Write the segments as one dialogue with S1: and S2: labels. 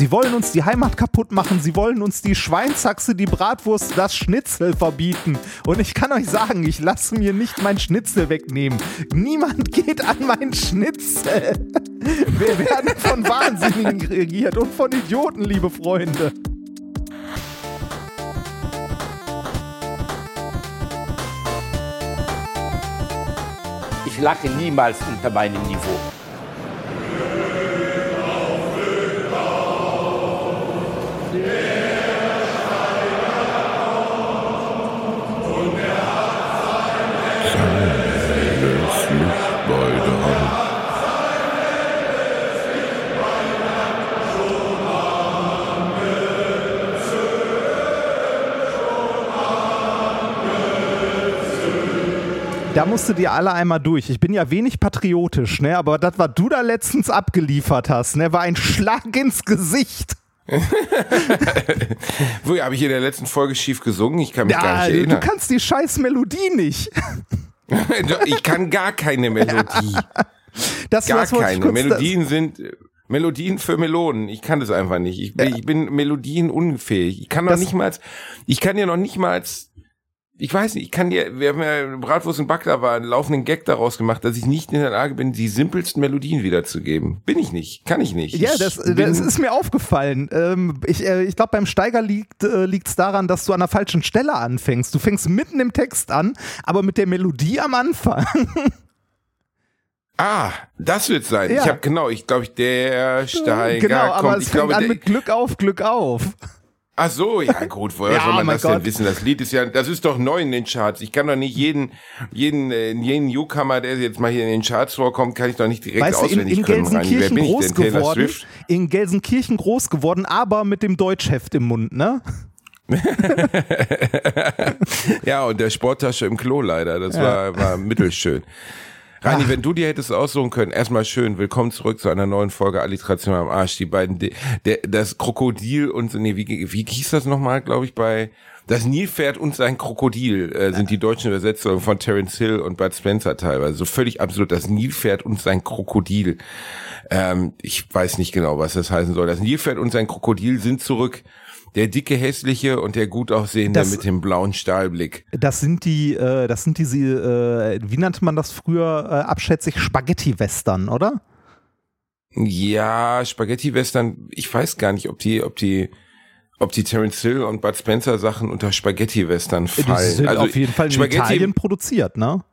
S1: Sie wollen uns die Heimat kaputt machen, sie wollen uns die Schweinshaxe, die Bratwurst, das Schnitzel verbieten. Und ich kann euch sagen, ich lasse mir nicht mein Schnitzel wegnehmen. Niemand geht an mein Schnitzel. Wir werden von Wahnsinnigen regiert und von Idioten, liebe Freunde.
S2: Ich lache niemals unter meinem Niveau.
S1: Da musst du dir alle einmal durch. Ich bin ja wenig patriotisch, ne? aber das, was du da letztens abgeliefert hast, ne, war ein Schlag ins Gesicht.
S3: Wo habe ich in der letzten Folge schief gesungen? Ich kann mich ja, gar nicht erinnern.
S1: Du kannst die scheiß Melodie nicht.
S3: ich kann gar keine Melodie. Das, gar keine. Melodien sind Melodien für Melonen. Ich kann das einfach nicht. Ich, ja. ich bin Melodien unfähig. Ich kann noch nicht mal, ich kann ja noch nicht mal ich weiß nicht, ich kann dir, wir haben ja Bratwurst und Baklava einen laufenden Gag daraus gemacht, dass ich nicht in der Lage bin, die simpelsten Melodien wiederzugeben. Bin ich nicht, kann ich nicht.
S1: Ja, das, das ist mir aufgefallen. Ähm, ich äh, ich glaube, beim Steiger liegt äh, liegt's daran, dass du an der falschen Stelle anfängst. Du fängst mitten im Text an, aber mit der Melodie am Anfang.
S3: Ah, das wird sein. Ja. Ich habe genau, ich glaube, der Steiger
S1: genau,
S3: kommt.
S1: Aber es
S3: ich
S1: fängt glaube, an mit Glück auf, Glück auf.
S3: Ach so, ja gut, woher ja, soll man das Gott. denn wissen? Das Lied ist ja, das ist doch neu in den Charts. Ich kann doch nicht jeden, jeden, äh, jeden Newcomer, der jetzt mal hier in den Charts vorkommt, kann ich doch nicht direkt weißt auswendig
S1: in, in können. Gelsenkirchen Wer groß geworden, in Gelsenkirchen groß geworden, aber mit dem Deutschheft im Mund, ne?
S3: ja, und der Sporttasche im Klo leider. Das ja. war, war mittelschön. Rani, wenn du dir hättest aussuchen können, erstmal schön, willkommen zurück zu einer neuen Folge Alliteration am Arsch. Die beiden, der, das Krokodil und, nee, wie, wie hieß das nochmal, glaube ich, bei, das Nilpferd und sein Krokodil äh, sind die deutschen Übersetzungen von Terence Hill und Bud Spencer teilweise. So völlig absurd. Das Nilpferd und sein Krokodil. Ähm, ich weiß nicht genau, was das heißen soll. Das Nilpferd und sein Krokodil sind zurück der dicke hässliche und der gut aussehende das, mit dem blauen Stahlblick.
S1: Das sind die, äh, das sind diese, äh, wie nannte man das früher äh, abschätzig Spaghetti-Western, oder?
S3: Ja, Spaghetti-Western. Ich weiß gar nicht, ob die, ob die, ob die Terence Hill und Bud Spencer Sachen unter Spaghetti-Western fallen. Die
S1: sind also auf jeden Fall in Spaghetti Italien produziert, ne?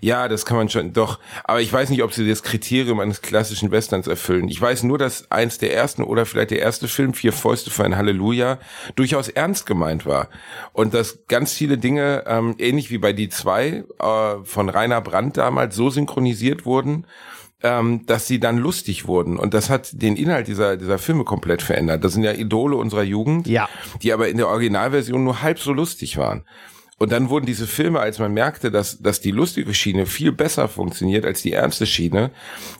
S3: Ja, das kann man schon, doch. Aber ich weiß nicht, ob sie das Kriterium eines klassischen Westerns erfüllen. Ich weiß nur, dass eins der ersten oder vielleicht der erste Film, Vier Fäuste für ein Halleluja, durchaus ernst gemeint war. Und dass ganz viele Dinge, ähm, ähnlich wie bei Die zwei äh, von Rainer Brandt damals, so synchronisiert wurden, ähm, dass sie dann lustig wurden. Und das hat den Inhalt dieser, dieser Filme komplett verändert. Das sind ja Idole unserer Jugend,
S1: ja.
S3: die aber in der Originalversion nur halb so lustig waren. Und dann wurden diese Filme, als man merkte, dass, dass die lustige Schiene viel besser funktioniert als die ernste Schiene,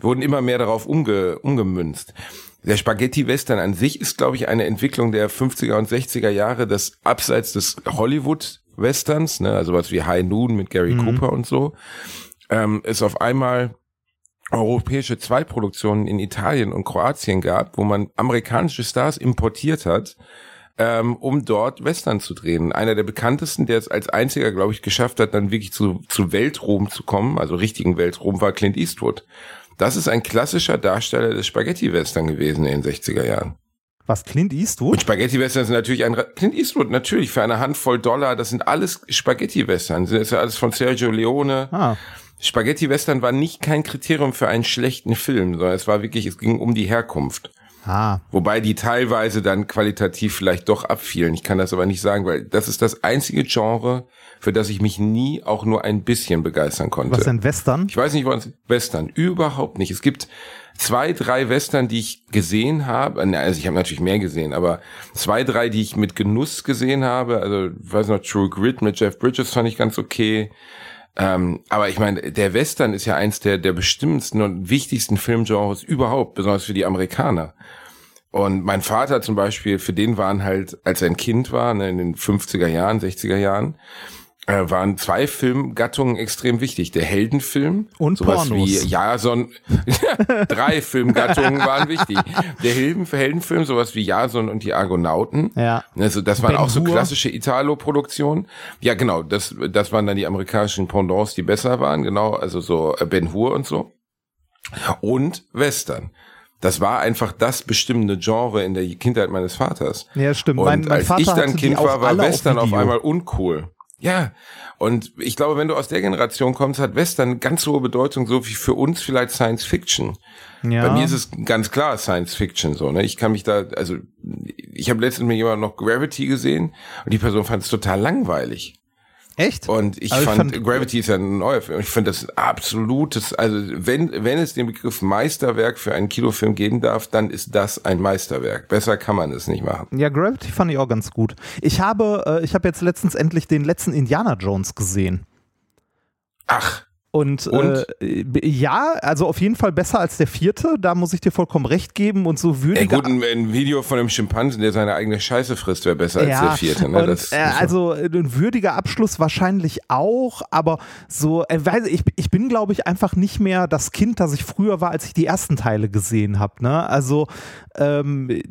S3: wurden immer mehr darauf umge, umgemünzt. Der Spaghetti-Western an sich ist, glaube ich, eine Entwicklung der 50er und 60er Jahre, das abseits des Hollywood-Westerns, ne, also was wie High Noon mit Gary mhm. Cooper und so, ähm, ist auf einmal europäische Zweitproduktionen in Italien und Kroatien gab, wo man amerikanische Stars importiert hat, ähm, um dort Western zu drehen. Einer der bekanntesten, der es als einziger, glaube ich, geschafft hat, dann wirklich zu, zu Weltruhm zu kommen, also richtigen Weltruhm, war Clint Eastwood. Das ist ein klassischer Darsteller des Spaghetti-Western gewesen in den 60er Jahren.
S1: Was, Clint Eastwood? Und
S3: Spaghetti-Western sind natürlich ein, Clint Eastwood, natürlich, für eine Handvoll Dollar, das sind alles Spaghetti-Western. Das ist ja alles von Sergio Leone. Ah. Spaghetti-Western war nicht kein Kriterium für einen schlechten Film, sondern es war wirklich, es ging um die Herkunft. Ah. Wobei die teilweise dann qualitativ vielleicht doch abfielen. Ich kann das aber nicht sagen, weil das ist das einzige Genre, für das ich mich nie auch nur ein bisschen begeistern konnte.
S1: Was denn Western?
S3: Ich weiß nicht, was Western. Überhaupt nicht. Es gibt zwei, drei Western, die ich gesehen habe. Also ich habe natürlich mehr gesehen, aber zwei, drei, die ich mit Genuss gesehen habe. Also, ich weiß noch, True Grit mit Jeff Bridges fand ich ganz okay. Ähm, aber ich meine, der Western ist ja eins der, der bestimmendsten und wichtigsten Filmgenres überhaupt, besonders für die Amerikaner. Und mein Vater zum Beispiel, für den waren halt, als er ein Kind war, ne, in den 50er Jahren, 60er Jahren, äh, waren zwei Filmgattungen extrem wichtig. Der Heldenfilm
S1: Und
S3: sowas
S1: Pornos.
S3: wie Jason. drei Filmgattungen waren wichtig. Der Helden, Heldenfilm, sowas wie Jason und die Argonauten.
S1: Ja.
S3: Also das waren
S1: Ben
S3: auch so klassische Italo-Produktionen. Ja, genau. Das, das waren dann die amerikanischen Pendants, die besser waren. Genau. Also so äh, Ben Hur und so. Und Western. Das war einfach das bestimmende Genre in der Kindheit meines Vaters.
S1: Ja, stimmt.
S3: Und
S1: Mein- mein
S3: als
S1: Vater
S3: ich dann Kind war, war
S1: auf
S3: Western auf,
S1: Video.
S3: einmal uncool. Ja, und ich glaube, wenn du aus der Generation kommst, hat Western ganz hohe Bedeutung, so wie für uns vielleicht Science Fiction.
S1: Ja.
S3: Bei mir ist es ganz klar Science Fiction so. Ne? Ich kann mich da, also ich habe letztens mit jemandem noch Gravity gesehen und die Person fand es total langweilig.
S1: Echt?
S3: Und ich
S1: ich
S3: fand,
S1: fand-
S3: Gravity ist ja ein neuer Film. Ich finde das ein absolutes, also wenn, wenn es den Begriff Meisterwerk für einen Kinofilm geben darf, dann ist das ein Meisterwerk. Besser kann man es nicht machen.
S1: Ja, Gravity fand ich auch ganz gut. Ich habe, äh, ich habe jetzt letztens endlich den letzten Indiana Jones gesehen.
S3: Ach,
S1: Und,
S3: Und?
S1: Äh, ja, also auf jeden Fall besser als der vierte, da muss ich dir vollkommen recht geben und so
S3: ey,
S1: würdiger.
S3: gut, ein, ein Video von einem Schimpansen, der seine eigene Scheiße frisst, wäre besser als der vierte. Ne?
S1: und,
S3: Das,
S1: äh, also äh, ein würdiger Abschluss wahrscheinlich auch, aber so, äh, weiß ich, ich bin glaube ich einfach nicht mehr das Kind, das ich früher war, als ich die ersten Teile gesehen habe. Ne? Also ähm, d-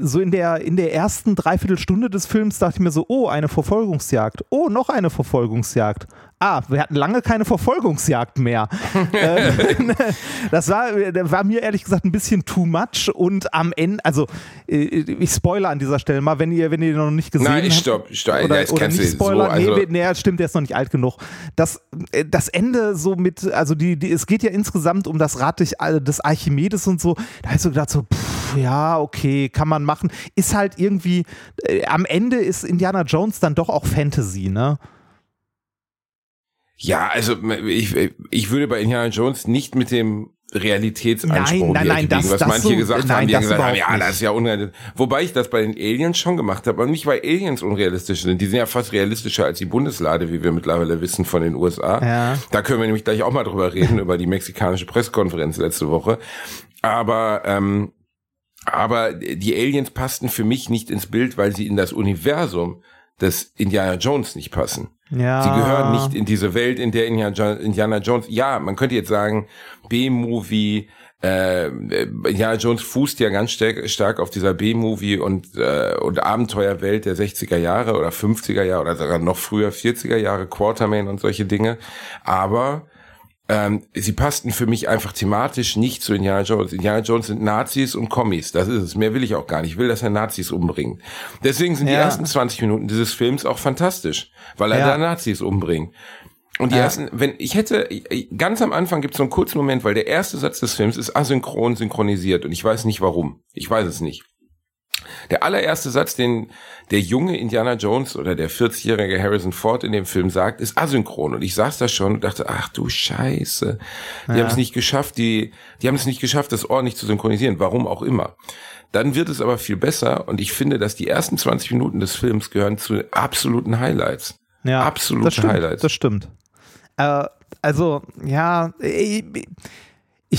S1: so in der, in der ersten Dreiviertelstunde des Films dachte ich mir so, oh, eine Verfolgungsjagd. Oh, noch eine Verfolgungsjagd. Ah, wir hatten lange keine Verfolgungsjagd mehr. ähm, das war, war mir ehrlich gesagt ein bisschen too much und am Ende, also äh, ich spoiler an dieser Stelle mal, wenn ihr, wenn ihr den noch nicht gesehen
S3: Nein,
S1: habt.
S3: stopp, stopp.
S1: Oder,
S3: Jetzt
S1: oder nicht
S3: du so,
S1: spoilern.
S3: also-
S1: nee, nee, stimmt, der ist noch nicht alt genug. Das, äh, das Ende so mit, also die, die, es geht ja insgesamt um das Rad des Archimedes und so. Da hast du gedacht so, pff, ja, okay, kann man machen. Ist halt irgendwie, äh, am Ende ist Indiana Jones dann doch auch Fantasy, ne?
S3: Ja, also ich, ich würde bei Indiana Jones nicht mit dem Realitätsanspruch
S1: Nein, nein, nein, das-
S3: was
S1: das
S3: manche
S1: so-
S3: gesagt
S1: nein,
S3: haben, die haben gesagt haben, ja, das ist ja unrealistisch. Wobei ich das bei den Aliens schon gemacht habe, aber nicht weil Aliens unrealistisch sind. Die sind ja fast realistischer als die Bundeslade, wie wir mittlerweile wissen von den USA.
S1: Ja.
S3: Da können wir nämlich gleich auch mal drüber reden, über die mexikanische Pressekonferenz letzte Woche. Aber ähm, aber die Aliens passten für mich nicht ins Bild, weil sie in das Universum des Indiana Jones nicht passen.
S1: Ja.
S3: Sie gehören nicht in diese Welt, in der Indiana Jo- Indiana Jones, ja, man könnte jetzt sagen, B-Movie, äh, Indiana Jones fußt ja ganz stark, stark auf dieser B-Movie und, äh, und Abenteuerwelt der 60er Jahre oder 50er Jahre oder sogar noch früher 40er Jahre, Quartermain und solche Dinge. Aber ähm, sie passten für mich einfach thematisch nicht zu Indiana Jones. Indiana Jones sind Nazis und Kommis. Das ist es. Mehr will ich auch gar nicht. Ich will, dass er Nazis umbringt. Deswegen sind die
S1: Ja.
S3: ersten 20 Minuten dieses Films auch fantastisch, weil er
S1: Ja.
S3: da Nazis umbringt. Und die
S1: Ja.
S3: ersten, wenn ich hätte, ganz am Anfang gibt es so einen kurzen Moment, weil der erste Satz des Films ist asynchron synchronisiert und ich weiß nicht warum. Ich weiß es nicht. Der allererste Satz, den der junge Indiana Jones oder der 40-jährige Harrison Ford in dem Film sagt, ist asynchron. Und ich saß da schon und dachte, ach du Scheiße. Die haben es nicht geschafft, die, die haben es nicht geschafft, das ordentlich zu synchronisieren. Warum auch immer. Dann wird es aber viel besser und ich finde, dass die ersten 20 Minuten des Films gehören zu absoluten Highlights.
S1: Ja,
S3: Absolute
S1: das stimmt,
S3: Highlights.
S1: Das stimmt. Äh, also, ja, ich, ich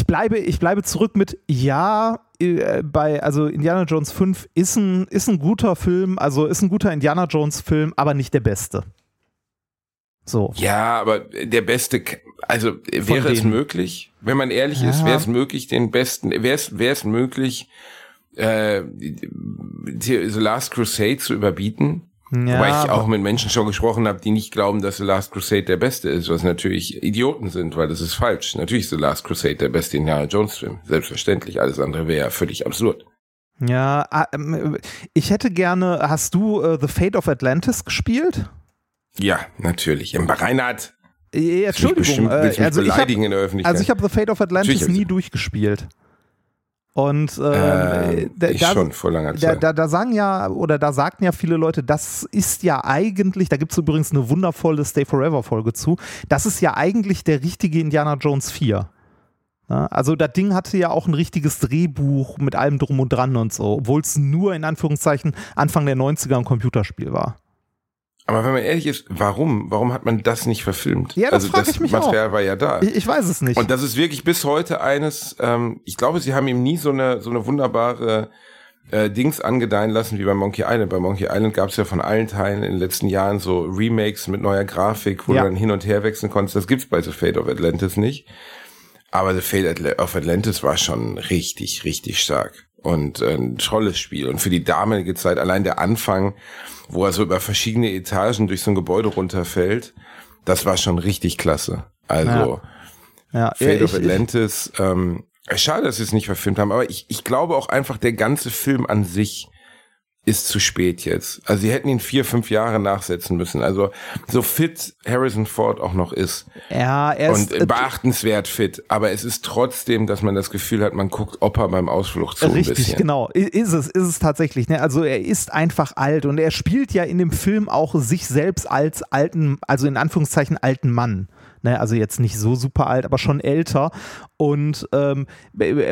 S1: bleibe, ich bleibe zurück mit ja, äh, bei, also Indiana Jones 5 ist ein, ist ein guter Film, also ist ein guter Indiana Jones Film, aber nicht der beste. So.
S3: Ja, aber der beste, also wäre es möglich, wenn man ehrlich ist,
S1: Ja.
S3: wäre es möglich, den besten, wäre es, wäre es möglich, äh, The Last Crusade zu überbieten?
S1: Ja,
S3: Wobei ich auch mit Menschen schon gesprochen habe, die nicht glauben, dass The Last Crusade der beste ist, was natürlich Idioten sind, weil das ist falsch. Natürlich ist The Last Crusade der beste Indiana Jones Film. Selbstverständlich. Alles andere wäre ja völlig absurd.
S1: Ja, ah, ähm, ich hätte gerne, hast du äh, The Fate of Atlantis gespielt?
S3: Ja, natürlich. Ähm, Reinhard, mich
S1: Entschuldigung,
S3: bestimmt,
S1: äh, also ich habe
S3: beleidigen in der Öffentlichkeit.
S1: also ich habe The Fate of Atlantis
S3: hab
S1: nie durchgespielt. Und ähm, da-
S3: ich
S1: da-
S3: schon vor langer Zeit.
S1: da, da sagen ja, oder da sagten ja viele Leute, das ist ja eigentlich, da gibt es übrigens eine wundervolle Stay Forever Folge zu, das ist ja eigentlich der richtige Indiana Jones 4. Ja, also das Ding hatte ja auch ein richtiges Drehbuch mit allem drum und dran und so, obwohl es nur in Anführungszeichen Anfang der 90er ein Computerspiel war.
S3: Aber wenn man ehrlich ist, warum? Warum hat man das nicht verfilmt?
S1: Ja, das
S3: also
S1: frag
S3: das
S1: ich mich
S3: Material war ja da.
S1: Ich, ich weiß es nicht.
S3: Und das ist wirklich bis heute eines, ähm, ich glaube, sie haben ihm nie so eine, so eine wunderbare äh, Dings angedeihen lassen wie bei Monkey Island. Bei Monkey Island gab es ja von allen Teilen in den letzten Jahren so Remakes mit neuer Grafik, wo
S1: Ja.
S3: du dann hin und her wechseln konntest. Das gibt's bei The Fate of Atlantis nicht. Aber The Fate of Atlantis war schon richtig, richtig stark. Und äh, ein tolles Spiel. Und für die damalige Zeit, allein der Anfang, wo er so über verschiedene Etagen durch so ein Gebäude runterfällt, das war schon richtig klasse. Also
S1: Ja,
S3: Fate of
S1: ich- ich-
S3: Atlantis, ähm, schade, dass sie es nicht verfilmt haben, aber ich, ich glaube auch einfach, der ganze Film an sich ist zu spät jetzt. Also sie hätten ihn vier, fünf Jahre nachsetzen müssen. Also so fit Harrison Ford auch noch ist
S1: Ja, er ist,
S3: und
S1: äh,
S3: beachtenswert fit, aber es ist trotzdem, dass man das Gefühl hat, man guckt Opa beim Ausflug zu ein
S1: Richtig,
S3: bisschen.
S1: genau. Ist es, ist es tatsächlich. Ne? Also er ist einfach alt und er spielt ja in dem Film auch sich selbst als alten, also in Anführungszeichen alten Mann. Ne? Also jetzt nicht so super alt, aber schon älter. Und ähm,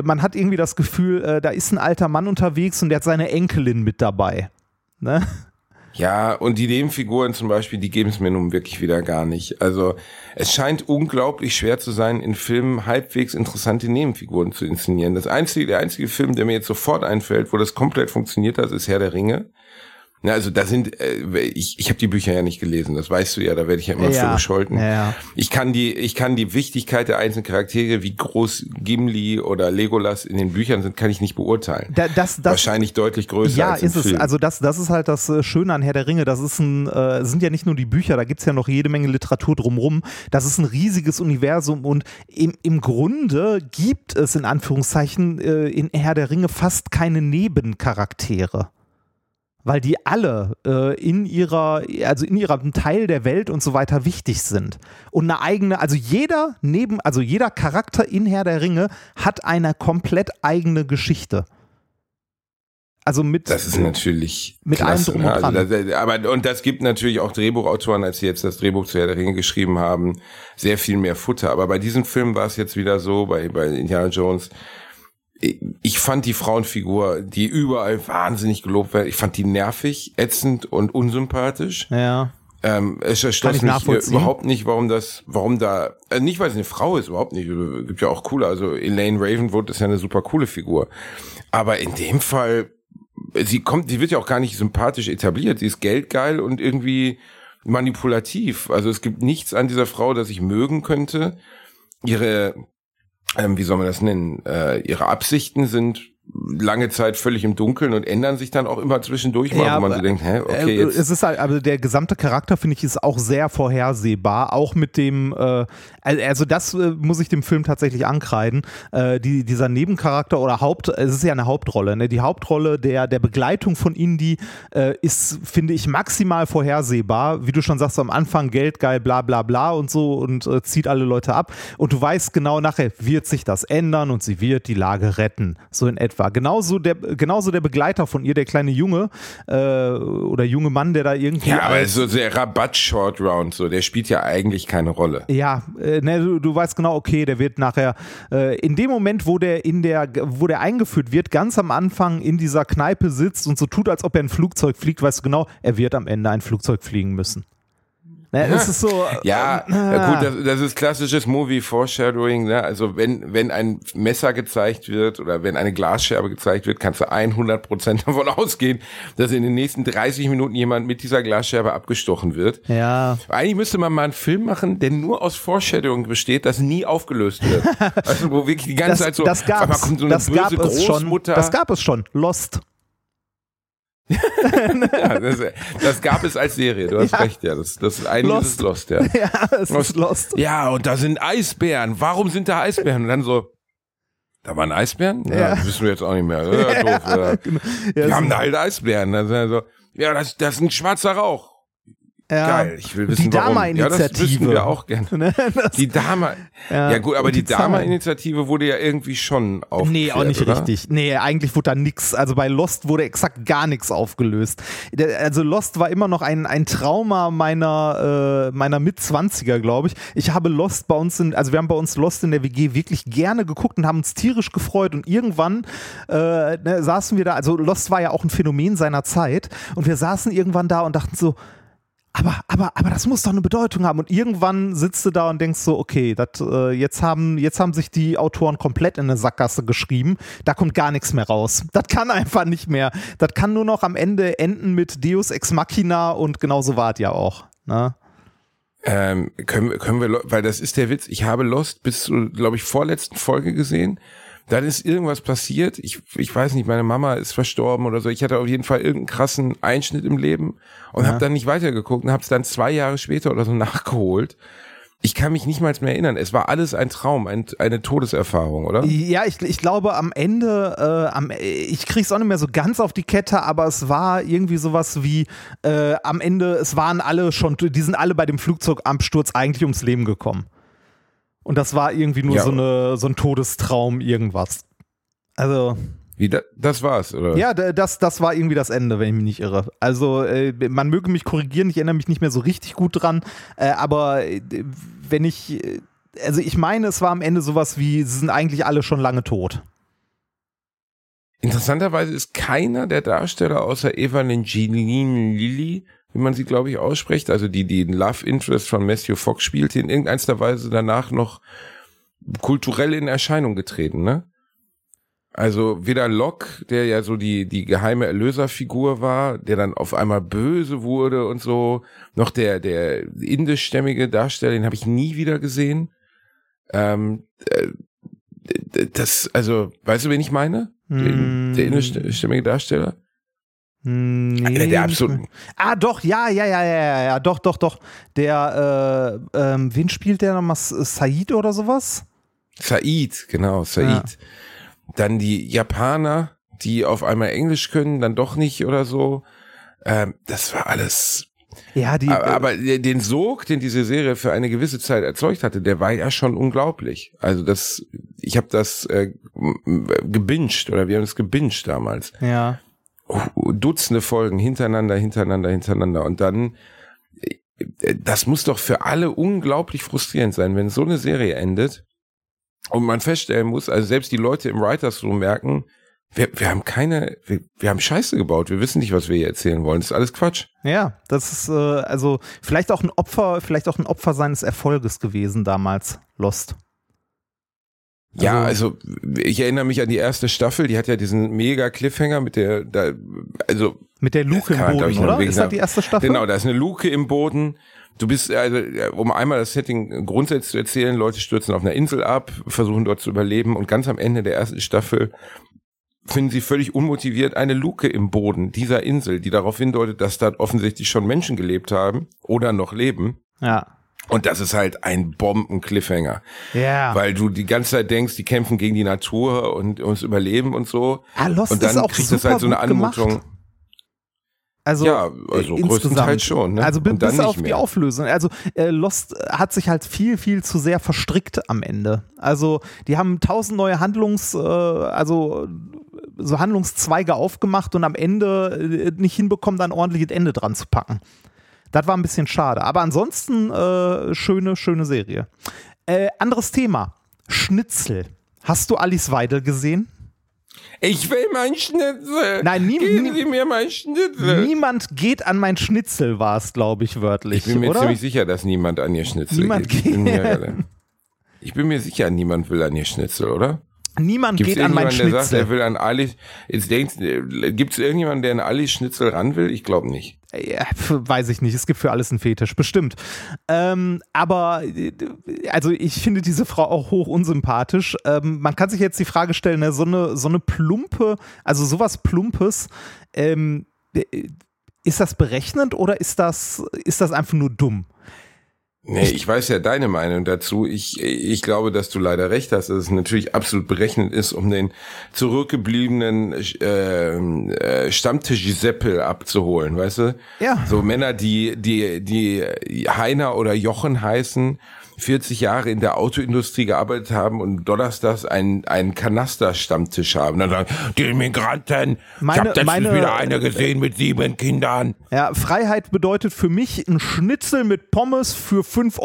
S1: man hat irgendwie das Gefühl, äh, da ist ein alter Mann unterwegs und der hat seine Enkelin mit dabei. Ne?
S3: Ja, und die Nebenfiguren zum Beispiel, die geben es mir nun wirklich wieder gar nicht. Also es scheint unglaublich schwer zu sein, in Filmen halbwegs interessante Nebenfiguren zu inszenieren. Das einzige, der einzige Film, der mir jetzt sofort einfällt, wo das komplett funktioniert hat, ist Herr der Ringe. Ja, also da sind, äh, ich, ich habe die Bücher ja nicht gelesen, das weißt du ja, da werde ich ja immer
S1: Ja,
S3: für gescholten.
S1: ja, ja.
S3: Ich kann die, ich kann die Wichtigkeit der einzelnen Charaktere, wie groß Gimli oder Legolas in den Büchern sind, kann ich nicht beurteilen.
S1: Da, das, das,
S3: Wahrscheinlich deutlich größer
S1: Ja,
S3: als im
S1: ist es.
S3: Film.
S1: Also das, das ist halt das äh, Schöne an Herr der Ringe. Das ist ein, äh, sind ja nicht nur die Bücher, da gibt's ja noch jede Menge Literatur drumrum. Das ist ein riesiges Universum und im, im Grunde gibt es in Anführungszeichen äh, in Herr der Ringe fast keine Nebencharaktere. Weil die alle äh, in ihrer, also in ihrem Teil der Welt und so weiter wichtig sind. Und eine eigene, also jeder neben, also jeder Charakter in Herr der Ringe hat eine komplett eigene Geschichte. Also mit.
S3: Das ist natürlich
S1: Mit allem
S3: klasse,
S1: drum
S3: ne?
S1: und
S3: also
S1: dran.
S3: das, aber und das gibt natürlich auch Drehbuchautoren, als sie jetzt das Drehbuch zu Herr der Ringe geschrieben haben, sehr viel mehr Futter. Aber bei diesem Film war es jetzt wieder so, bei, bei Indiana Jones, ich- fand die Frauenfigur, die überall wahnsinnig gelobt wird, ich fand die nervig, ätzend und unsympathisch.
S1: ja.
S3: Ähm, es erschloss
S1: ich
S3: mich überhaupt nicht, warum das, warum da, äh, nicht weil sie eine Frau ist, überhaupt nicht, gibt ja auch coole, also Elaine Ravenwood ist ja eine super coole Figur. Aber in dem Fall, sie kommt, sie wird ja auch gar nicht sympathisch etabliert, sie ist geldgeil und irgendwie manipulativ. Also es gibt nichts an dieser Frau, das ich mögen könnte. Ihre, ähm, wie soll man das nennen, äh, ihre Absichten sind lange Zeit völlig im Dunkeln und ändern sich dann auch immer zwischendurch mal,
S1: Ja,
S3: wo man so denkt, hä, okay,
S1: Äh,
S3: jetzt
S1: es ist halt, aber der gesamte Charakter, finde ich, ist auch sehr vorhersehbar. Auch mit dem, äh, also das äh, muss ich dem Film tatsächlich ankreiden. Äh, die, dieser Nebencharakter oder Haupt, es ist ja eine Hauptrolle, ne? Die Hauptrolle der, der Begleitung von Indy äh, ist, finde ich, maximal vorhersehbar. Wie du schon sagst, am Anfang Geld geil, bla bla bla und so und äh, zieht alle Leute ab. Und du weißt genau, nachher wird sich das ändern und sie wird die Lage retten. So in etwa. Genauso der, genauso der Begleiter von ihr, der kleine Junge äh, oder junge Mann, der da irgendwie.
S3: Ja, aber so der Rabatt Short Round, so, der spielt ja eigentlich keine Rolle.
S1: ja, äh, ne, du, du weißt genau, okay, der wird nachher äh, in dem Moment, wo der in der, wo der eingeführt wird, ganz am Anfang in dieser Kneipe sitzt und so tut, als ob er ein Flugzeug fliegt, weißt du genau, er wird am Ende ein Flugzeug fliegen müssen. Ne, es ist so.
S3: Ja,
S1: äh,
S3: ja gut, das, das ist klassisches Movie Foreshadowing. Ne? Also wenn wenn ein Messer gezeigt wird oder wenn eine Glasscherbe gezeigt wird, kannst du 100% davon ausgehen, dass in den nächsten 30 Minuten jemand mit dieser Glasscherbe abgestochen wird.
S1: ja.
S3: Eigentlich müsste man mal einen Film machen, der nur aus Foreshadowing besteht, das nie aufgelöst wird. also wo wirklich die ganze
S1: Das,
S3: Zeit so,
S1: das gab's,
S3: kommt so eine
S1: das
S3: böse
S1: gab es schon. Das gab es schon. Lost.
S3: Ja, das, das gab es als Serie. Du hast
S1: Ja.
S3: recht, ja. Das, das eigentlich
S1: Lost.
S3: ist Lost, ja.
S1: Ja, es ist Lost.
S3: Ja, und da sind Eisbären. Warum sind da Eisbären? Und dann so, da waren Eisbären? Ja,
S1: Ja.
S3: das wissen wir jetzt auch nicht mehr. Ja, doof, ja.
S1: genau.
S3: Wir
S1: Ja,
S3: haben da halt Eisbären. Sind so, ja, das, das ist ein schwarzer Rauch.
S1: Ja.
S3: Geil, ich will wissen,
S1: Die
S3: warum. Ja, das
S1: Dama-Initiative.
S3: wissen wir auch gerne.
S1: Ne,
S3: Die Dama,
S1: Ja,
S3: ja, gut, aber die,
S1: die.
S3: Dama-Initiative wurde ja irgendwie schon aufgeklärt,
S1: Nee, auch nicht
S3: oder?
S1: richtig. Nee, eigentlich wurde da nix. Also bei Lost wurde exakt gar nichts aufgelöst. Also Lost war immer noch ein, ein Trauma meiner, äh, meiner Mitzwanziger, glaube ich. Ich habe Lost bei uns in, also wir haben bei uns Lost in der WG wirklich gerne geguckt und haben uns tierisch gefreut und irgendwann äh, ne, saßen wir da, also Lost war ja auch ein Phänomen seiner Zeit und wir saßen irgendwann da und dachten so, aber, aber, aber das muss doch eine Bedeutung haben. Und irgendwann sitzt du da und denkst so, okay, dat, äh, jetzt, haben, jetzt haben sich die Autoren komplett in eine Sackgasse geschrieben. Da kommt gar nichts mehr raus. Das kann einfach nicht mehr. Das kann nur noch am Ende enden mit Deus Ex Machina und genauso war es ja auch. Ne?
S3: Ähm, können, können wir, weil das ist der Witz, ich habe Lost bis glaube ich, vorletzten Folge gesehen. Dann ist irgendwas passiert. Ich, ich weiß nicht, meine Mama ist verstorben oder so. Ich hatte auf jeden Fall irgendeinen krassen Einschnitt im Leben und
S1: Ja.
S3: habe dann nicht weitergeguckt und habe es dann zwei Jahre später oder so nachgeholt. Ich kann mich nicht mal mehr erinnern. Es war alles ein Traum, ein, eine Todeserfahrung, oder?
S1: Ja, ich, ich glaube am Ende, äh, am, ich krieg's auch nicht mehr so ganz auf die Kette, aber es war irgendwie sowas wie äh, am Ende, es waren alle schon, die sind alle bei dem Flugzeugabsturz eigentlich ums Leben gekommen. Und das war irgendwie nur
S3: Ja.
S1: so, eine, so ein Todestraum, irgendwas. Also,
S3: Wie da, das war's, oder?
S1: ja, das, das war irgendwie das Ende, wenn ich mich nicht irre. Also, äh, man möge mich korrigieren, ich erinnere mich nicht mehr so richtig gut dran, äh, aber äh, wenn ich, also ich meine, es war am Ende sowas wie, sie sind eigentlich alle schon lange tot.
S3: Interessanterweise ist keiner der Darsteller außer Evangeline Lilly, wie man sie, glaube ich, ausspricht, also die, die Love Interest von Matthew Fox spielte, in irgendeiner Weise danach noch kulturell in Erscheinung getreten, ne? Also weder Locke, der ja so die, die geheime Erlöserfigur war, der dann auf einmal böse wurde und so, noch der, der indischstämmige Darsteller, den habe ich nie wieder gesehen. Ähm, äh, das, also, weißt du, wen ich meine? Den, der indischstämmige Darsteller?
S1: Hm, Nee,
S3: Einer der absoluten.
S1: Ah, doch, ja, ja, ja, ja, ja, ja, doch, doch, doch. Der, äh, ähm, wen spielt der nochmal? Said oder sowas?
S3: Said, genau, Said. Dann die Japaner, die auf einmal Englisch können, dann doch nicht oder so. Ähm, das war alles.
S1: Ja, die.
S3: Aber, aber den Sog, den diese Serie für eine gewisse Zeit erzeugt hatte, der war ja schon unglaublich. Also das, ich habe das äh, gebinged oder wir haben es gebinged damals.
S1: äh, ja.
S3: Dutzende Folgen hintereinander, hintereinander, hintereinander und dann äh, das muss doch für alle unglaublich frustrierend sein, wenn so eine Serie endet und man feststellen muss, also selbst die Leute im Writers Room merken, wir, wir haben keine, wir, wir haben Scheiße gebaut, wir wissen nicht, was wir hier erzählen wollen, das ist alles Quatsch.
S1: Ja, das ist äh, also vielleicht auch ein Opfer, vielleicht auch ein Opfer seines Erfolges gewesen damals, Lost.
S3: Ja, also ich erinnere mich an die erste Staffel, die hat ja diesen mega Cliffhanger mit der, da, also
S1: Mit der Luke im Boden,
S3: ich,
S1: oder? Ist das die erste Staffel?
S3: Genau, da ist eine Luke im Boden. Du bist, also, um einmal das Setting grundsätzlich zu erzählen, Leute stürzen auf einer Insel ab, versuchen dort zu überleben und ganz am Ende der ersten Staffel finden sie völlig unmotiviert eine Luke im Boden dieser Insel, die darauf hindeutet, dass dort offensichtlich schon Menschen gelebt haben oder noch leben.
S1: Ja.
S3: Und das ist halt ein Bomben-Cliffhanger.
S1: Ja.
S3: Weil du die ganze Zeit denkst, die kämpfen gegen die Natur und ums Überleben und so.
S1: ah, Lost
S3: und dann
S1: ist auch
S3: kriegt
S1: super
S3: es halt so eine
S1: gemacht.
S3: Anmutung.
S1: Also,
S3: Ja, also
S1: äh,
S3: größtenteils schon, ne?
S1: Also
S3: dann
S1: bis
S3: nicht
S1: auf die
S3: mehr.
S1: Auflösung. Also äh, Lost hat sich halt viel, viel zu sehr verstrickt am Ende. Also die haben tausend neue Handlungs, äh, also so Handlungszweige aufgemacht und am Ende äh, nicht hinbekommen, da ein ordentliches Ende dran zu packen. Das war ein bisschen schade. Aber ansonsten äh, schöne, schöne Serie. Äh, anderes Thema. Schnitzel. Hast du Alice Weidel gesehen?
S3: Ich will mein Schnitzel.
S1: Nein, nie-
S3: Geben Sie mir mein Schnitzel.
S1: Niemand geht an mein Schnitzel, war es, glaube ich, wörtlich.
S3: Ich bin mir
S1: oder?
S3: ziemlich sicher, dass niemand an ihr Schnitzel
S1: Niemand
S3: geht. Ich bin,
S1: geht.
S3: mir, ich bin mir sicher, niemand will an ihr Schnitzel, oder?
S1: Niemand
S3: Gibt es
S1: geht an mein
S3: irgendjemanden, der sagt,
S1: Schnitzel.
S3: er will an Alice, jetzt denkt, gibt es irgendjemanden, der an Alice Schnitzel ran will? Ich glaube nicht.
S1: Ja, weiß ich nicht. Es gibt für alles einen Fetisch, bestimmt. Ähm, aber äh, also ich finde diese Frau auch hoch unsympathisch. Ähm, man kann sich jetzt die Frage stellen, ne, so eine so eine plumpe, also sowas plumpes, ähm, äh, ist das berechnend oder ist das ist das einfach nur dumm?
S3: Nee, ich weiß ja deine Meinung dazu. Ich, ich glaube, dass du leider recht hast, dass es natürlich absolut berechnet ist, um den zurückgebliebenen äh, äh, Stammtisch-Seppel abzuholen, weißt du?
S1: Ja.
S3: So Männer, die, die, die Heiner oder Jochen heißen, 40 Jahre in der Autoindustrie gearbeitet haben und donnerstags einen, einen Kanaster-Stammtisch haben. Dann sagen, die Migranten,
S1: Meine-
S3: ich habe letztens wieder eine gesehen mit sieben Kindern.
S1: Ja, Freiheit bedeutet für mich ein Schnitzel mit Pommes für 5,80